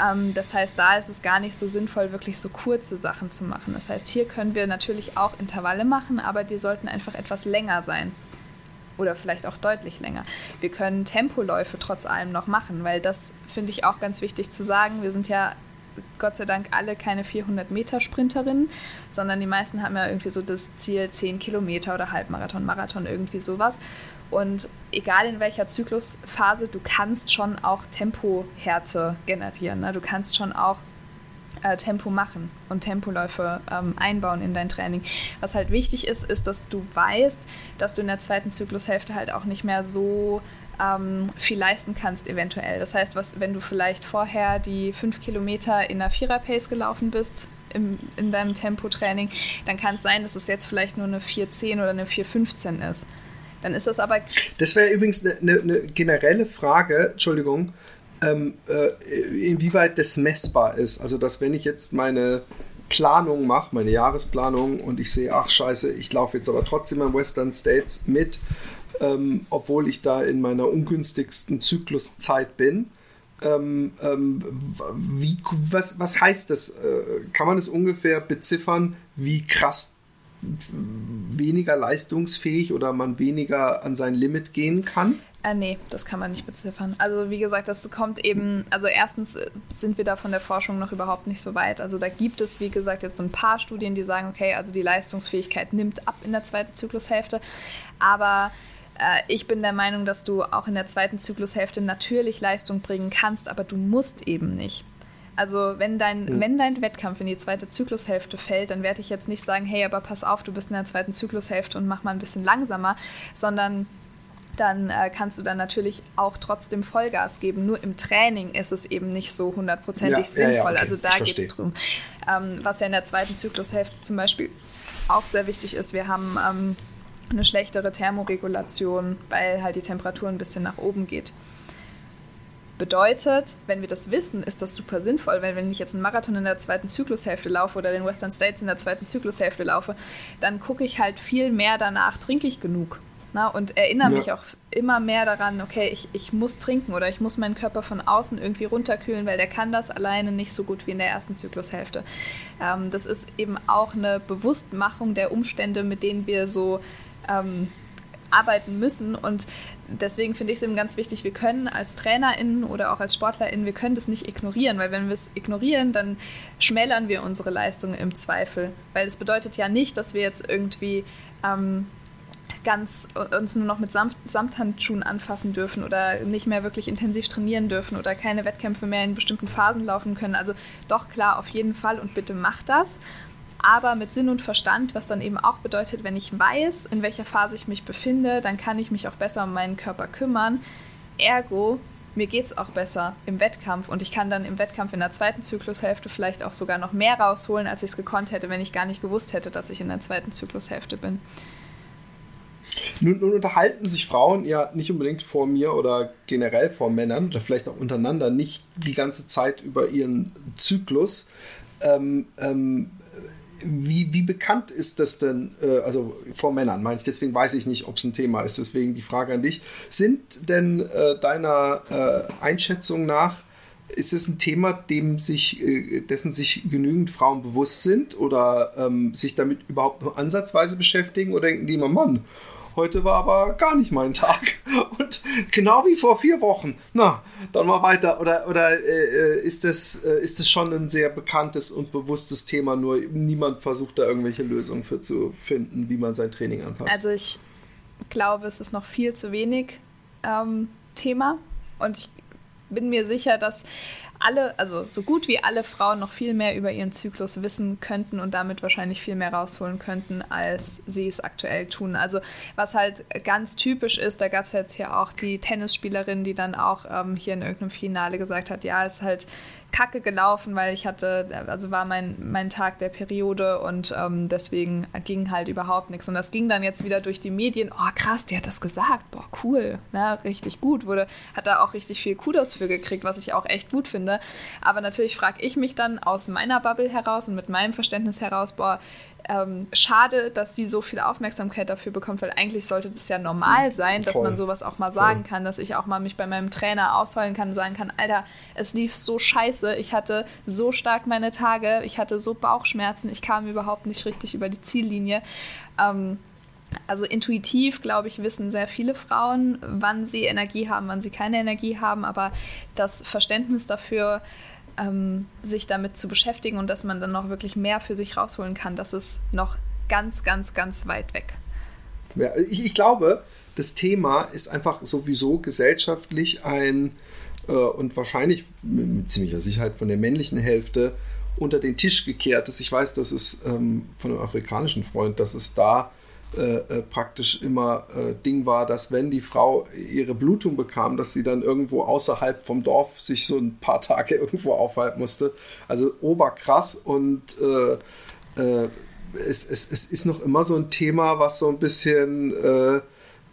Ähm, das heißt, da ist es gar nicht so sinnvoll, wirklich so kurze Sachen zu machen. Das heißt, hier können wir natürlich auch Intervalle machen, aber die sollten einfach etwas länger sein oder vielleicht auch deutlich länger. Wir können Tempoläufe trotz allem noch machen, weil das finde ich auch ganz wichtig zu sagen. Wir sind ja Gott sei Dank alle keine 400 Meter Sprinterinnen, sondern die meisten haben ja irgendwie so das Ziel 10 Kilometer oder Halbmarathon, Marathon, irgendwie sowas. Und egal in welcher Zyklusphase, du kannst schon auch Tempohärte generieren. Ne? Du kannst schon auch äh, Tempo machen und Tempoläufe ähm, einbauen in dein Training. Was halt wichtig ist, ist, dass du weißt, dass du in der zweiten Zyklushälfte halt auch nicht mehr so ähm, viel leisten kannst eventuell. Das heißt, was, wenn du vielleicht vorher die fünf Kilometer in einer Vierer-Pace gelaufen bist, im, in deinem Tempotraining, dann kann es sein, dass es jetzt vielleicht nur eine 4.10 oder eine 4.15 ist. Dann ist das aber. Das wäre übrigens eine, eine, eine, generelle Frage, Entschuldigung, ähm, äh, inwieweit das messbar ist. Also, dass wenn ich jetzt meine Planung mache, meine Jahresplanung und ich sehe, ach scheiße, ich laufe jetzt aber trotzdem in Western States mit, ähm, obwohl ich da in meiner ungünstigsten Zykluszeit bin. Ähm, ähm, wie, was, was heißt das? Äh, kann man es ungefähr beziffern, wie krass weniger leistungsfähig oder man weniger an sein Limit gehen kann? Äh, nee, das kann man nicht beziffern. Also wie gesagt, das kommt eben, also erstens sind wir da von der Forschung noch überhaupt nicht so weit. Also da gibt es, wie gesagt, jetzt so ein paar Studien, die sagen, okay, also die Leistungsfähigkeit nimmt ab in der zweiten Zyklushälfte. Aber äh, ich bin der Meinung, dass du auch in der zweiten Zyklushälfte natürlich Leistung bringen kannst, aber du musst eben nicht. Also wenn dein, mhm. wenn dein Wettkampf in die zweite Zyklushälfte fällt, dann werde ich jetzt nicht sagen, hey, aber pass auf, du bist in der zweiten Zyklushälfte und mach mal ein bisschen langsamer, sondern dann äh, kannst du dann natürlich auch trotzdem Vollgas geben. Nur im Training ist es eben nicht so hundertprozentig ja, sinnvoll. Ja, ja, okay. Also da geht es drum. Ähm, was ja in der zweiten Zyklushälfte zum Beispiel auch sehr wichtig ist, wir haben ähm, eine schlechtere Thermoregulation, weil halt die Temperatur ein bisschen nach oben geht. Bedeutet, wenn wir das wissen, ist das super sinnvoll, weil wenn ich jetzt einen Marathon in der zweiten Zyklushälfte laufe oder den Western States in der zweiten Zyklushälfte laufe, dann gucke ich halt viel mehr danach, trinke ich genug na, und erinnere ja. mich auch immer mehr daran, okay, ich, ich muss trinken oder ich muss meinen Körper von außen irgendwie runterkühlen, weil der kann das alleine nicht so gut wie in der ersten Zyklushälfte. Ähm, das ist eben auch eine Bewusstmachung der Umstände, mit denen wir so ähm, arbeiten müssen. Und deswegen finde ich es eben ganz wichtig, wir können als TrainerInnen oder auch als SportlerInnen, wir können das nicht ignorieren, weil wenn wir es ignorieren, dann schmälern wir unsere Leistungen im Zweifel. Weil es bedeutet ja nicht, dass wir jetzt irgendwie ähm, ganz uns nur noch mit Samt, Samthandschuhen anfassen dürfen oder nicht mehr wirklich intensiv trainieren dürfen oder keine Wettkämpfe mehr in bestimmten Phasen laufen können. Also doch klar, auf jeden Fall und bitte macht das. Aber mit Sinn und Verstand, was dann eben auch bedeutet, wenn ich weiß, in welcher Phase ich mich befinde, dann kann ich mich auch besser um meinen Körper kümmern. Ergo, mir geht es auch besser im Wettkampf und ich kann dann im Wettkampf in der zweiten Zyklushälfte vielleicht auch sogar noch mehr rausholen, als ich es gekonnt hätte, wenn ich gar nicht gewusst hätte, dass ich in der zweiten Zyklushälfte bin. Nun, nun, unterhalten sich Frauen ja nicht unbedingt vor mir oder generell vor Männern oder vielleicht auch untereinander nicht die ganze Zeit über ihren Zyklus. Ähm, ähm, wie, wie bekannt ist das denn, äh, also vor Männern meine ich, deswegen weiß ich nicht, ob es ein Thema ist, deswegen die Frage an dich. Sind denn äh, deiner äh, Einschätzung nach, ist es ein Thema, dem sich, äh, dessen sich genügend Frauen bewusst sind oder ähm, sich damit überhaupt nur ansatzweise beschäftigen oder denken die immer, Mann, Heute war aber gar nicht mein Tag. [LAUGHS] Und genau wie vor vier Wochen. Na, dann mal weiter. Oder, oder äh, ist, das, äh, ist das schon ein sehr bekanntes und bewusstes Thema, nur niemand versucht da irgendwelche Lösungen für zu finden, wie man sein Training anpasst? Also ich glaube, es ist noch viel zu wenig ähm, Thema. Und ich bin mir sicher, dass alle, also so gut wie alle Frauen noch viel mehr über ihren Zyklus wissen könnten und damit wahrscheinlich viel mehr rausholen könnten, als sie es aktuell tun. Also was halt ganz typisch ist, da gab es jetzt hier auch die Tennisspielerin, die dann auch ähm, hier in irgendeinem Finale gesagt hat, ja, es ist halt kacke gelaufen, weil ich hatte, also war mein, mein Tag der Periode und ähm, deswegen ging halt überhaupt nichts. Und das ging dann jetzt wieder durch die Medien. Oh, krass, die hat das gesagt. Boah, cool. Ja, richtig gut. Wurde, hat da auch richtig viel Kudos für gekriegt, was ich auch echt gut finde. Aber natürlich frage ich mich dann aus meiner Bubble heraus und mit meinem Verständnis heraus, boah, ähm, schade, dass sie so viel Aufmerksamkeit dafür bekommt, weil eigentlich sollte das ja normal sein, dass Voll. man sowas auch mal sagen Voll. kann, dass ich auch mal mich bei meinem Trainer ausheulen kann und sagen kann, Alter, es lief so scheiße, ich hatte so stark meine Tage, ich hatte so Bauchschmerzen, ich kam überhaupt nicht richtig über die Ziellinie. Ähm, also intuitiv, glaube ich, wissen sehr viele Frauen, wann sie Energie haben, wann sie keine Energie haben, aber das Verständnis dafür, ähm, sich damit zu beschäftigen und dass man dann noch wirklich mehr für sich rausholen kann, das ist noch ganz, ganz, ganz weit weg. Ja, ich, ich glaube, das Thema ist einfach sowieso gesellschaftlich ein äh, und wahrscheinlich mit ziemlicher Sicherheit von der männlichen Hälfte unter den Tisch gekehrt. Ich weiß, dass es ähm, von einem afrikanischen Freund, dass es da äh, äh, praktisch immer äh, Ding war, dass wenn die Frau ihre Blutung bekam, dass sie dann irgendwo außerhalb vom Dorf sich so ein paar Tage [LAUGHS] irgendwo aufhalten musste. Also oberkrass und äh, äh, es, es, es ist noch immer so ein Thema, was so ein bisschen äh,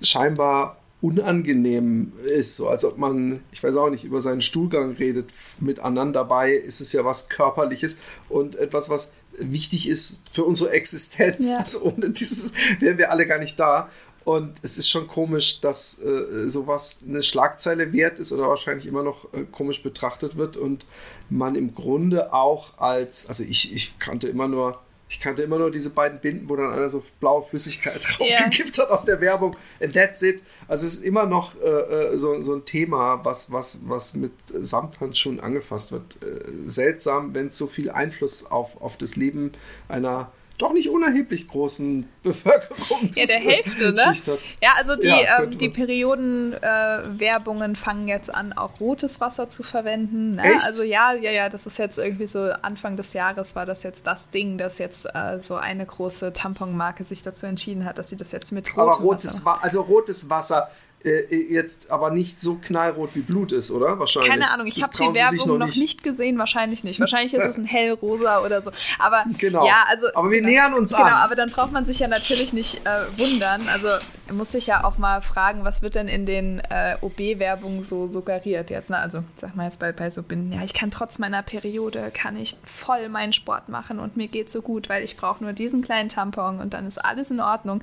scheinbar unangenehm ist, so als ob man, ich weiß auch nicht, über seinen Stuhlgang redet mit anderen dabei, ist es ja was Körperliches und etwas, was wichtig ist für unsere Existenz. Ja. Also ohne dieses wären wir alle gar nicht da. Und es ist schon komisch, dass äh, sowas eine Schlagzeile wert ist oder wahrscheinlich immer noch äh, komisch betrachtet wird und man im Grunde auch als, also ich, ich kannte immer nur ich kannte immer nur diese beiden Binden, wo dann einer so blaue Flüssigkeit [LAUGHS] draufgekippt yeah. hat aus der Werbung. And that's it. Also es ist immer noch äh, äh, so, so ein Thema, was, was, was mit Samthandschuhen angefasst wird. Äh, seltsam, wenn es so viel Einfluss auf, auf das Leben einer doch nicht unerheblich großen Bevölkerungs Ja, der Hälfte, ne? Ja, also die, ja, ähm, die Periodenwerbungen äh, fangen jetzt an, auch rotes Wasser zu verwenden. Ne? Also ja, ja, ja, das ist jetzt irgendwie so Anfang des Jahres war das jetzt das Ding, dass jetzt äh, so eine große Tamponmarke sich dazu entschieden hat, dass sie das jetzt mit rotem Aber rotes Wasser, also rotes Wasser äh, jetzt aber nicht so knallrot wie Blut ist, oder? Wahrscheinlich. Keine Ahnung, ich habe die Werbung noch, noch nicht. nicht. gesehen, wahrscheinlich nicht. Wahrscheinlich ist es ein hellrosa oder so. Aber genau. ja, also. Aber wir genau, nähern uns genau, an. Genau, aber dann braucht man sich ja natürlich nicht äh, wundern. Also muss sich ja auch mal fragen, was wird denn in den äh, OB-Werbungen so suggeriert jetzt? Ne? Also sag mal jetzt bei, bei so Binden, ja, ich kann trotz meiner Periode, kann ich voll meinen Sport machen und mir geht so gut, weil ich brauche nur diesen kleinen Tampon und dann ist alles in Ordnung.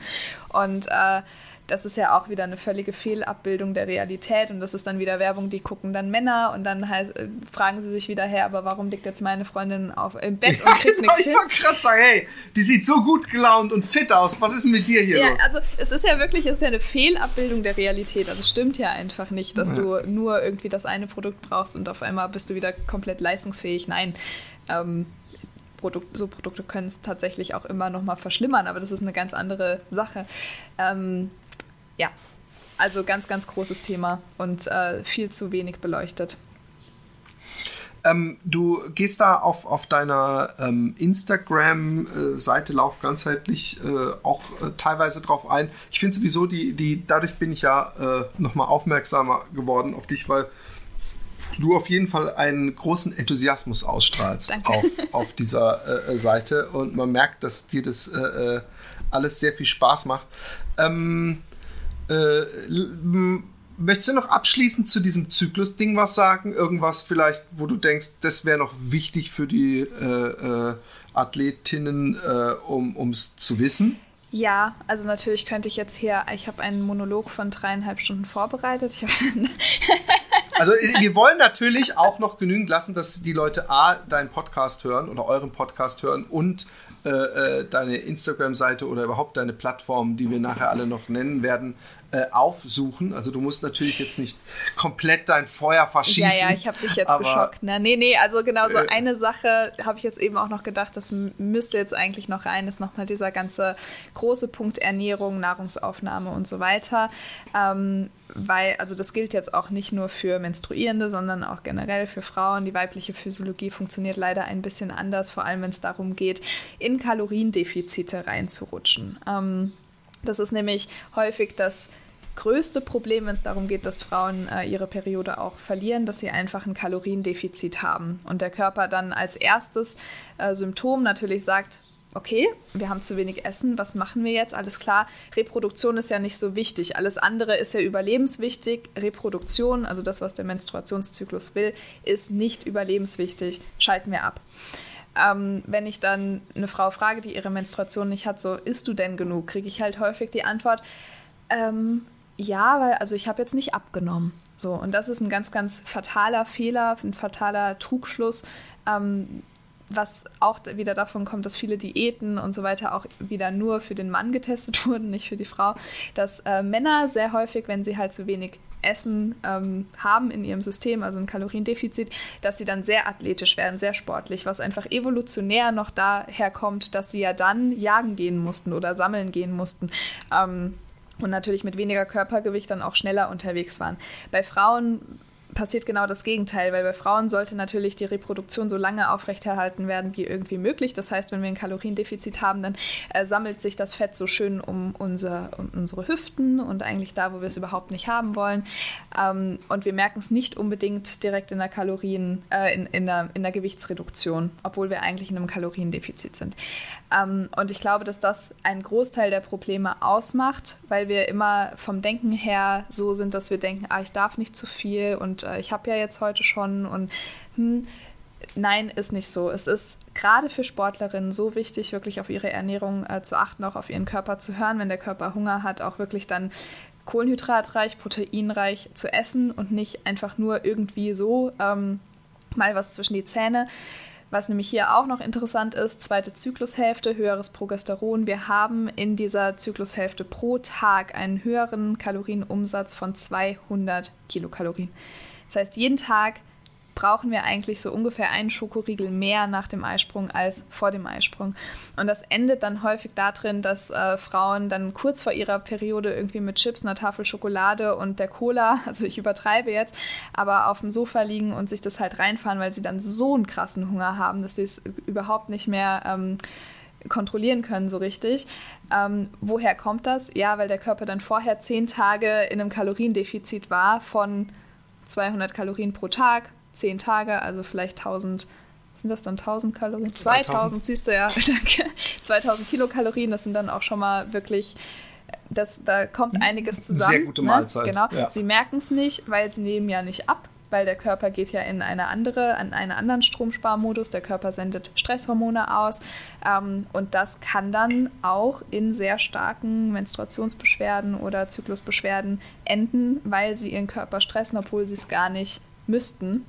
Und äh, das ist ja auch wieder eine völlige Fehlabbildung der Realität und das ist dann wieder Werbung, die gucken dann Männer und dann halt, äh, fragen sie sich wieder her, aber warum liegt jetzt meine Freundin auf, im Bett und kriegt genau, nichts hin? Ich gerade sagen, hey, die sieht so gut gelaunt und fit aus. Was ist denn mit dir hier Ja, los? also es ist ja wirklich, es ist ja eine Fehlabbildung der Realität. Also es stimmt ja einfach nicht, dass du nur irgendwie das eine Produkt brauchst und auf einmal bist du wieder komplett leistungsfähig. Nein. Ähm, Produkt, so Produkte können es tatsächlich auch immer noch mal verschlimmern, aber das ist eine ganz andere Sache. Ähm, ja, also ganz, ganz großes Thema und äh, viel zu wenig beleuchtet. Ähm, du gehst da auf, auf deiner ähm, Instagram-Seite Lauf ganzheitlich äh, auch äh, teilweise drauf ein. Ich finde sowieso, die, die, dadurch bin ich ja äh, nochmal aufmerksamer geworden auf dich, weil du auf jeden Fall einen großen Enthusiasmus ausstrahlst Danke. auf, auf dieser äh, Seite und man merkt, dass dir das äh, äh, alles sehr viel Spaß macht. Ähm, äh, möchtest du noch abschließend zu diesem Zyklus-Ding was sagen? Irgendwas vielleicht, wo du denkst, das wäre noch wichtig für die äh, äh, Athletinnen, äh, um es zu wissen? Ja, also natürlich könnte ich jetzt hier, ich habe einen Monolog von dreieinhalb Stunden vorbereitet. [LAUGHS] Also wir wollen natürlich auch noch genügend lassen, dass die Leute A, deinen Podcast hören oder euren Podcast hören und äh, äh, deine Instagram-Seite oder überhaupt deine Plattform, die wir nachher alle noch nennen werden, äh, aufsuchen. Also du musst natürlich jetzt nicht komplett dein Feuer verschießen. Ja, ja, ich habe dich jetzt aber- geschockt. Na, nee, nee, also genau so Äh. eine Sache habe ich jetzt eben auch noch gedacht, das müsste jetzt eigentlich noch rein, ist nochmal dieser ganze große Punkt Ernährung, Nahrungsaufnahme und so weiter. Ähm, weil, also das gilt jetzt auch nicht nur für Menstruierende, sondern auch generell für Frauen. Die weibliche Physiologie funktioniert leider ein bisschen anders, vor allem wenn es darum geht, in Kaloriendefizite reinzurutschen. Ähm, das ist nämlich häufig das größte Problem, wenn es darum geht, dass Frauen äh, ihre Periode auch verlieren, dass sie einfach ein Kaloriendefizit haben und der Körper dann als erstes äh, Symptom natürlich sagt, okay, wir haben zu wenig Essen, was machen wir jetzt? Alles klar, Reproduktion ist ja nicht so wichtig. Alles andere ist ja überlebenswichtig. Reproduktion, also das, was der Menstruationszyklus will, ist nicht überlebenswichtig. Schalten wir ab. Ähm, wenn ich dann eine Frau frage, die ihre Menstruation nicht hat, so, isst du denn genug, kriege ich halt häufig die Antwort, ähm, ja, weil, also ich habe jetzt nicht abgenommen. So, und das ist ein ganz, ganz fataler Fehler, ein fataler Trugschluss, ähm, was auch wieder davon kommt, dass viele Diäten und so weiter auch wieder nur für den Mann getestet [LAUGHS] wurden, nicht für die Frau, dass äh, Männer sehr häufig, wenn sie halt zu wenig Essen ähm, haben in ihrem System, also ein Kaloriendefizit, dass sie dann sehr athletisch werden, sehr sportlich, was einfach evolutionär noch daher kommt, dass sie ja dann jagen gehen mussten oder sammeln gehen mussten. Ähm, und natürlich mit weniger Körpergewicht dann auch schneller unterwegs waren. Bei Frauen passiert genau das Gegenteil, weil bei Frauen sollte natürlich die Reproduktion so lange aufrechterhalten werden wie irgendwie möglich. Das heißt, wenn wir ein Kaloriendefizit haben, dann äh, sammelt sich das Fett so schön um, unser, um unsere Hüften und eigentlich da, wo wir es überhaupt nicht haben wollen. Ähm, und wir merken es nicht unbedingt direkt in der Kalorien, äh, in, in, der, in der Gewichtsreduktion, obwohl wir eigentlich in einem Kaloriendefizit sind. Ähm, und ich glaube, dass das einen Großteil der Probleme ausmacht, weil wir immer vom Denken her so sind, dass wir denken, ah, ich darf nicht zu viel und äh, ich habe ja jetzt heute schon und hm, Nein, ist nicht so. Es ist gerade für Sportlerinnen so wichtig, wirklich auf ihre Ernährung äh, zu achten, auch auf ihren Körper zu hören, wenn der Körper Hunger hat, auch wirklich dann kohlenhydratreich, proteinreich zu essen und nicht einfach nur irgendwie so ähm, mal was zwischen die Zähne. Was nämlich hier auch noch interessant ist, zweite Zyklushälfte, höheres Progesteron. Wir haben in dieser Zyklushälfte pro Tag einen höheren Kalorienumsatz von 200 Kilokalorien. Das heißt, jeden Tag brauchen wir eigentlich so ungefähr einen Schokoriegel mehr nach dem Eisprung als vor dem Eisprung. Und das endet dann häufig darin, dass äh, Frauen dann kurz vor ihrer Periode irgendwie mit Chips, einer Tafel Schokolade und der Cola, [LAUGHS] also ich übertreibe jetzt, aber auf dem Sofa liegen und sich das halt reinfahren, weil sie dann so einen krassen Hunger haben, dass sie es überhaupt nicht mehr ähm, kontrollieren können so richtig. Ähm, woher kommt das? Ja, weil der Körper dann vorher zehn Tage in einem Kaloriendefizit war von 200 Kalorien pro Tag, zehn Tage, also vielleicht 1000, sind das dann 1000 Kalorien? 2000, siehst du ja, [LAUGHS] danke. 2000 Kilokalorien, das sind dann auch schon mal wirklich, das, da kommt einiges zusammen. Sehr gute Mahlzeit, Ne? Genau. ja. Sie merken es nicht, weil sie nehmen ja nicht ab. Weil der Körper geht ja in eine andere, an einen anderen Stromsparmodus. Der Körper sendet Stresshormone aus ähm, und das kann dann auch in sehr starken Menstruationsbeschwerden oder Zyklusbeschwerden enden, weil sie ihren Körper stressen, obwohl sie es gar nicht müssten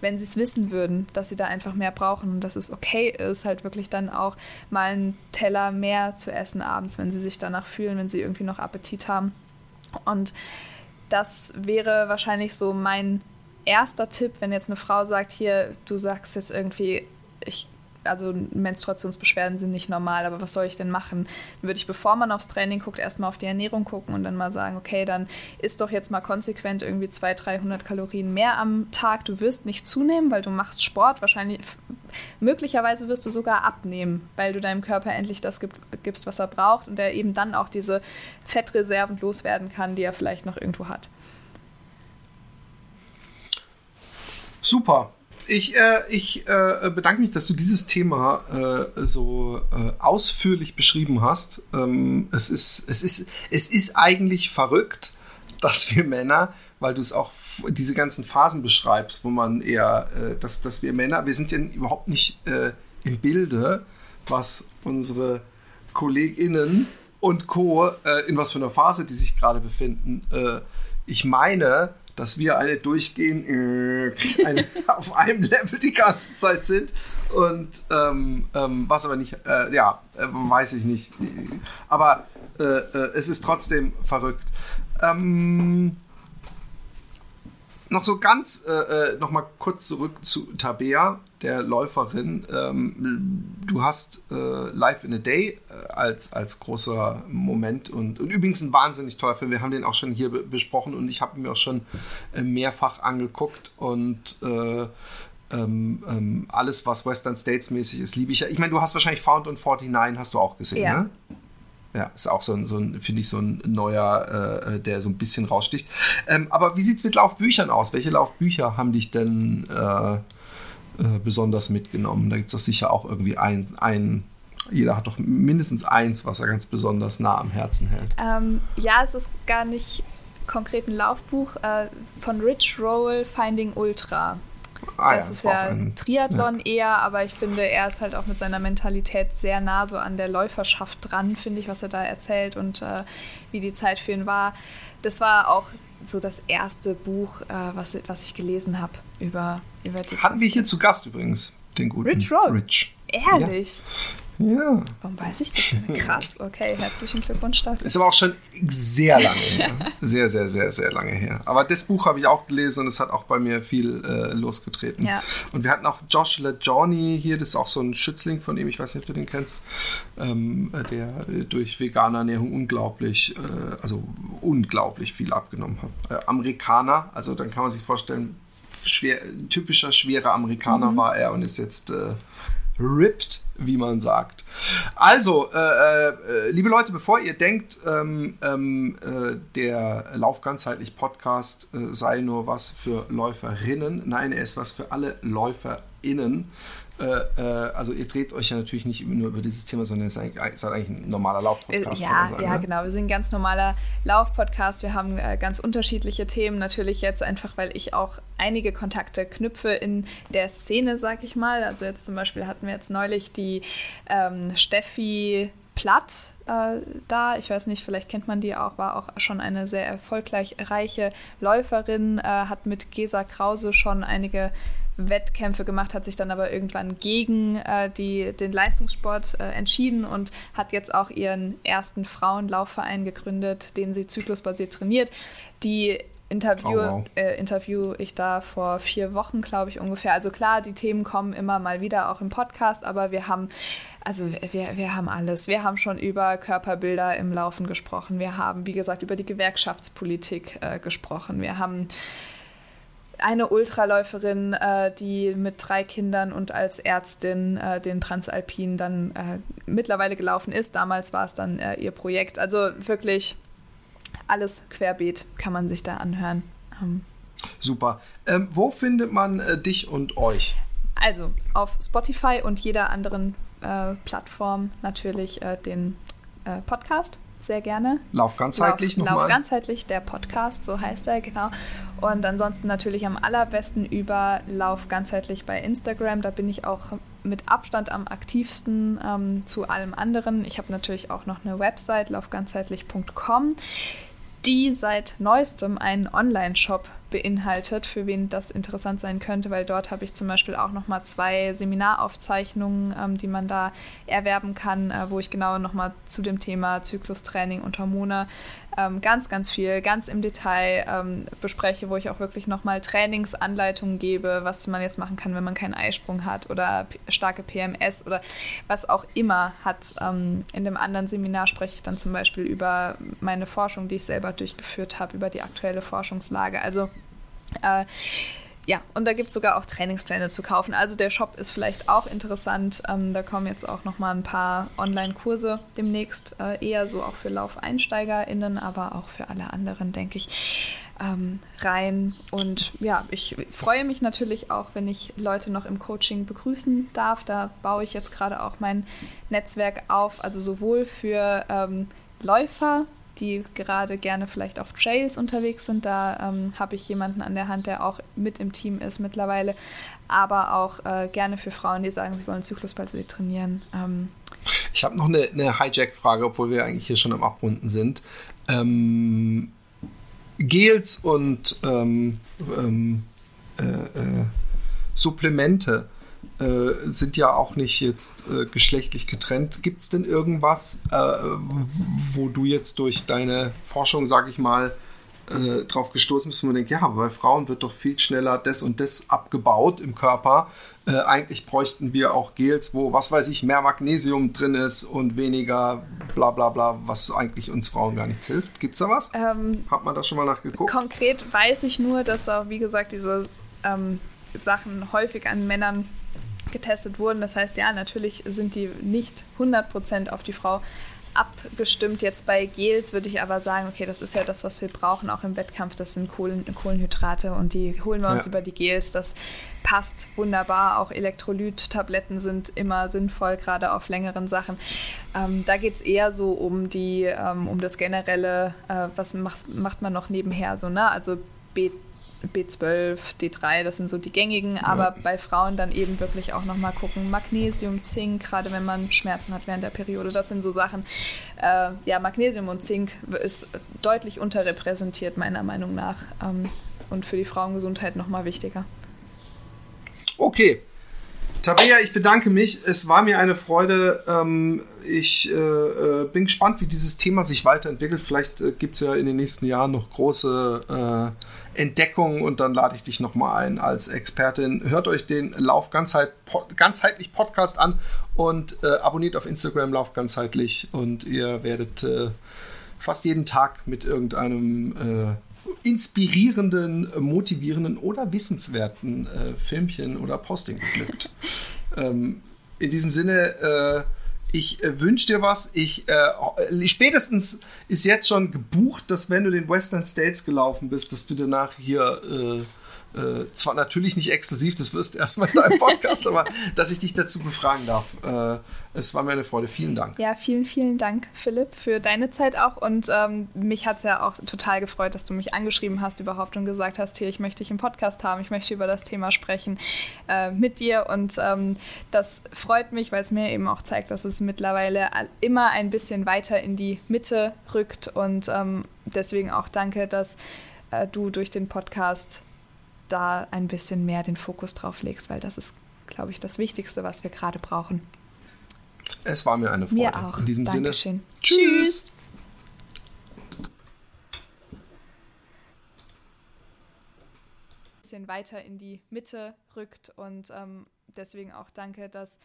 wenn sie es wissen würden, dass sie da einfach mehr brauchen und dass es okay ist, halt wirklich dann auch mal einen Teller mehr zu essen abends, wenn sie sich danach fühlen, wenn sie irgendwie noch Appetit haben. Und das wäre wahrscheinlich so mein erster Tipp, wenn jetzt eine Frau sagt, hier, du sagst jetzt irgendwie, ich also Menstruationsbeschwerden sind nicht normal, aber was soll ich denn machen? Dann würde ich, bevor man aufs Training guckt, erstmal auf die Ernährung gucken und dann mal sagen, okay, dann isst doch jetzt mal konsequent irgendwie 200, 300 Kalorien mehr am Tag. Du wirst nicht zunehmen, weil du machst Sport. Wahrscheinlich, möglicherweise wirst du sogar abnehmen, weil du deinem Körper endlich das gibst, was er braucht und er eben dann auch diese Fettreserven loswerden kann, die er vielleicht noch irgendwo hat. Super. Ich, äh, ich äh, bedanke mich, dass du dieses Thema äh, so äh, ausführlich beschrieben hast. Ähm, es, ist, es, ist, es ist eigentlich verrückt, [LAUGHS] dass wir Männer, weil du es auch diese ganzen Phasen beschreibst, wo man eher, äh, dass, dass wir Männer, wir sind ja überhaupt nicht äh, im Bilde, was unsere KollegInnen und Co., in was für einer Phase die sich gerade befinden. ich meine, dass wir eine durchgehend äh, eine, [LAUGHS] auf einem Level die ganze Zeit sind. Und ähm, ähm, was aber nicht, äh, ja, äh, weiß ich nicht. Aber äh, äh, es ist trotzdem verrückt. Ähm, noch so ganz, äh, äh, noch mal kurz zurück zu Tabea, der Läuferin. Ähm, du hast äh, Live in a Day äh, als, als großer Moment und, und, übrigens ein wahnsinnig toller Film. Wir haben den auch schon hier besprochen und ich habe ihn mir auch schon äh, mehrfach angeguckt und äh, ähm, ähm, alles, was Western States mäßig ist, liebe ich. Ich meine, du hast wahrscheinlich Found und 49 hast du auch gesehen, ja. ne? Ja, ist auch so ein, so ein finde ich, so ein neuer, äh, der so ein bisschen raussticht. Ähm, aber wie sieht es mit Laufbüchern aus? Welche Laufbücher haben dich denn äh, äh, besonders mitgenommen? Da gibt es doch sicher auch irgendwie ein, ein, jeder hat doch mindestens eins, was er ganz besonders nah am Herzen hält. Ähm, ja, es ist gar nicht konkret ein Laufbuch äh, von Rich Roll Finding Ultra. Ah, das ja, ist ja ein Triathlon ja. eher, aber ich finde, er ist halt auch mit seiner Mentalität sehr nah so an der Läuferschaft dran, finde ich, was er da erzählt und äh, wie die Zeit für ihn war. Das war auch so das erste Buch, äh, was, was ich gelesen habe über, über das. Hatten wir hier zu Gast übrigens, den guten Rich Roll. Rich. Ehrlich? Ja. Ja. Warum weiß ich das denn? Krass, okay, herzlichen Glückwunsch dafür. Ist aber auch schon sehr lange her. Sehr, sehr, sehr, sehr lange her. Aber das Buch habe ich auch gelesen und es hat auch bei mir viel äh, losgetreten. Ja. Und wir hatten auch Josh LeJohnny hier, das ist auch so ein Schützling von ihm, ich weiß nicht, ob du den kennst, ähm, der durch vegane Ernährung unglaublich, äh, also unglaublich viel abgenommen hat. Äh, Amerikaner, also dann kann man sich vorstellen, schwer, typischer schwerer Amerikaner mhm. war er und ist jetzt äh, ripped, wie man sagt. Also, äh, äh, liebe Leute, bevor ihr denkt, ähm, ähm, äh, der Lauf ganzheitlich Podcast äh, sei nur was für Läuferinnen, nein, er ist was für alle LäuferInnen. Äh, äh, also ihr dreht euch ja natürlich nicht nur über dieses Thema, sondern ihr seid eigentlich, seid eigentlich ein normaler Laufpodcast. Ja, sagen, ja ne? genau. Wir sind ein ganz normaler Laufpodcast. Wir haben äh, ganz unterschiedliche Themen. Natürlich jetzt einfach, weil ich auch einige Kontakte knüpfe in der Szene, sag ich mal. Also jetzt zum Beispiel hatten wir jetzt neulich die ähm, Steffi Platt äh, da. Ich weiß nicht, vielleicht kennt man die auch, war auch schon eine sehr erfolgreich reiche Läuferin, äh, hat mit Gesa Krause schon einige Wettkämpfe gemacht, hat sich dann aber irgendwann gegen äh, die, den Leistungssport äh, entschieden und hat jetzt auch ihren ersten Frauenlaufverein gegründet, den sie zyklusbasiert trainiert. Die Interview, oh, wow. äh, interview ich da vor vier Wochen, glaube ich, ungefähr. Also klar, die Themen kommen immer mal wieder auch im Podcast, aber wir haben, also wir, wir haben alles. Wir haben schon über Körperbilder im Laufen gesprochen. Wir haben, wie gesagt, über die Gewerkschaftspolitik äh, gesprochen. Wir haben eine Ultraläuferin, äh, die mit drei Kindern und als Ärztin äh, den Transalpin dann äh, mittlerweile gelaufen ist. Damals war es dann äh, ihr Projekt. Also wirklich alles querbeet kann man sich da anhören. Ähm. Super. Ähm, wo findet man äh, dich und euch? Also auf Spotify und jeder anderen äh, Plattform natürlich den Podcast sehr gerne. Lauf ganzheitlich Lauf, nochmal. Lauf ganzheitlich, der Podcast, so heißt er, genau. Und ansonsten natürlich am allerbesten über Lauf ganzheitlich bei Instagram. Da bin ich auch mit Abstand am aktivsten ähm, zu allem anderen. Ich habe natürlich auch noch eine Website, laufganzheitlich.com die seit neuestem einen Online-Shop beinhaltet, für wen das interessant sein könnte, weil dort habe ich zum Beispiel auch nochmal zwei Seminaraufzeichnungen, ähm, die man da erwerben kann, äh, wo ich genau nochmal zu dem Thema Zyklustraining und Hormone ähm, ganz, ganz viel, ganz im Detail ähm, bespreche, wo ich auch wirklich nochmal Trainingsanleitungen gebe, was man jetzt machen kann, wenn man keinen Eisprung hat oder starke PMS oder was auch immer hat. Ähm, in dem anderen Seminar spreche ich dann zum Beispiel über meine Forschung, die ich selber durchgeführt habe, über die aktuelle Forschungslage. Also äh, ja, und da gibt es sogar auch Trainingspläne zu kaufen. Also der Shop ist vielleicht auch interessant. Ähm, da kommen jetzt auch noch mal ein paar Online-Kurse demnächst, äh, eher so auch für LaufeinsteigerInnen, aber auch für alle anderen, denke ich, ähm, rein. Und ja, ich freue mich natürlich auch, wenn ich Leute noch im Coaching begrüßen darf. Da baue ich jetzt gerade auch mein Netzwerk auf, also sowohl für ähm, Läufer, die gerade gerne vielleicht auf Trails unterwegs sind. Da ähm, habe ich jemanden an der Hand, der auch mit im Team ist mittlerweile, aber auch äh, gerne für Frauen, die sagen, sie wollen Zyklusballett trainieren. Ähm, ich habe noch eine, eine Hijack-Frage, obwohl wir eigentlich hier schon am Abrunden sind. Ähm, Gels und ähm, ähm, äh, äh, Supplemente äh, sind ja auch nicht jetzt äh, geschlechtlich getrennt. Gibt es denn irgendwas, äh, wo du jetzt durch deine Forschung, sag ich mal, äh, drauf gestoßen bist, wo man denkt, ja, bei Frauen wird doch viel schneller das und das abgebaut im Körper. Äh, eigentlich bräuchten wir auch Gels, wo, was weiß ich, mehr Magnesium drin ist und weniger bla bla bla, was eigentlich uns Frauen gar nichts hilft. Gibt es da was? Ähm, Hat man da schon mal nachgeguckt? Konkret weiß ich nur, dass auch, wie gesagt, diese ähm, Sachen häufig an Männern getestet wurden. Das heißt, ja, natürlich sind die nicht 100% auf die Frau abgestimmt. Jetzt bei Gels würde ich aber sagen, okay, das ist ja das, was wir brauchen, auch im Wettkampf. Das sind Kohlen, Kohlenhydrate und die holen wir uns ja. über die Gels. Das passt wunderbar. Auch Elektrolyt-Tabletten sind immer sinnvoll, gerade auf längeren Sachen. Ähm, da geht es eher so um die, ähm, um das generelle, äh, was macht, macht man noch nebenher so, ne? Also B B12, D3, das sind so die gängigen, aber ja. bei Frauen dann eben wirklich auch nochmal gucken, Magnesium, Zink, gerade wenn man Schmerzen hat während der Periode, das sind so Sachen. Äh, ja, Magnesium und Zink ist deutlich unterrepräsentiert, meiner Meinung nach, ähm, und für die Frauengesundheit nochmal wichtiger. Okay. Tabea, ich bedanke mich. Es war mir eine Freude. Ähm, ich äh, äh, bin gespannt, wie dieses Thema sich weiterentwickelt. Vielleicht äh, gibt es ja in den nächsten Jahren noch große äh, Entdeckung und dann lade ich dich nochmal ein als Expertin. Hört euch den Lauf ganzheit, ganzheitlich Podcast an und abonniert auf Instagram Lauf ganzheitlich und ihr werdet fast jeden Tag mit irgendeinem inspirierenden, motivierenden oder wissenswerten äh, Filmchen oder Posting beglückt. [LAUGHS] ähm, in diesem Sinne äh, ich äh, wünsche dir was. Ich äh, spätestens ist jetzt schon gebucht, dass wenn du den Western States gelaufen bist, dass du danach hier äh, zwar natürlich nicht exklusiv, das wirst du erstmal in deinem [LAUGHS] Podcast, aber dass ich dich dazu befragen darf. Äh, es war mir eine Freude. Vielen Dank. Ja, vielen, vielen Dank, Philipp, für deine Zeit auch. Und ähm, mich hat es ja auch total gefreut, dass du mich angeschrieben hast überhaupt und gesagt hast, hier, ich möchte dich im Podcast haben, ich möchte über das Thema sprechen äh, mit dir. Und ähm, das freut mich, weil es mir eben auch zeigt, dass es mittlerweile immer ein bisschen weiter in die Mitte rückt. Und ähm, deswegen auch danke, dass äh, du durch den Podcast da ein bisschen mehr den Fokus drauf legst, weil das ist, glaube ich, das Wichtigste, was wir gerade brauchen. Es war mir eine Freude. Mir auch. In diesem Dankeschön. Sinne. Tschüss. bisschen weiter in die Mitte rückt und ähm, deswegen auch danke, dass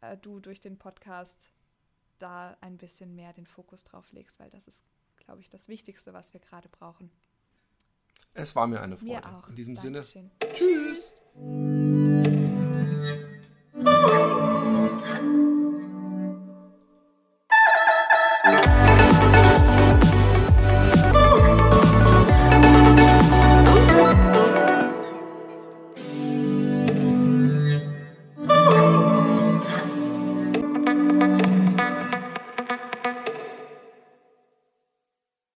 äh, du durch den Podcast da ein bisschen mehr den Fokus drauf legst, weil das ist, glaube ich, das Wichtigste, was wir gerade brauchen. Es war mir eine Freude. Mir auch. In diesem Dankeschön. Sinne. Tschüss.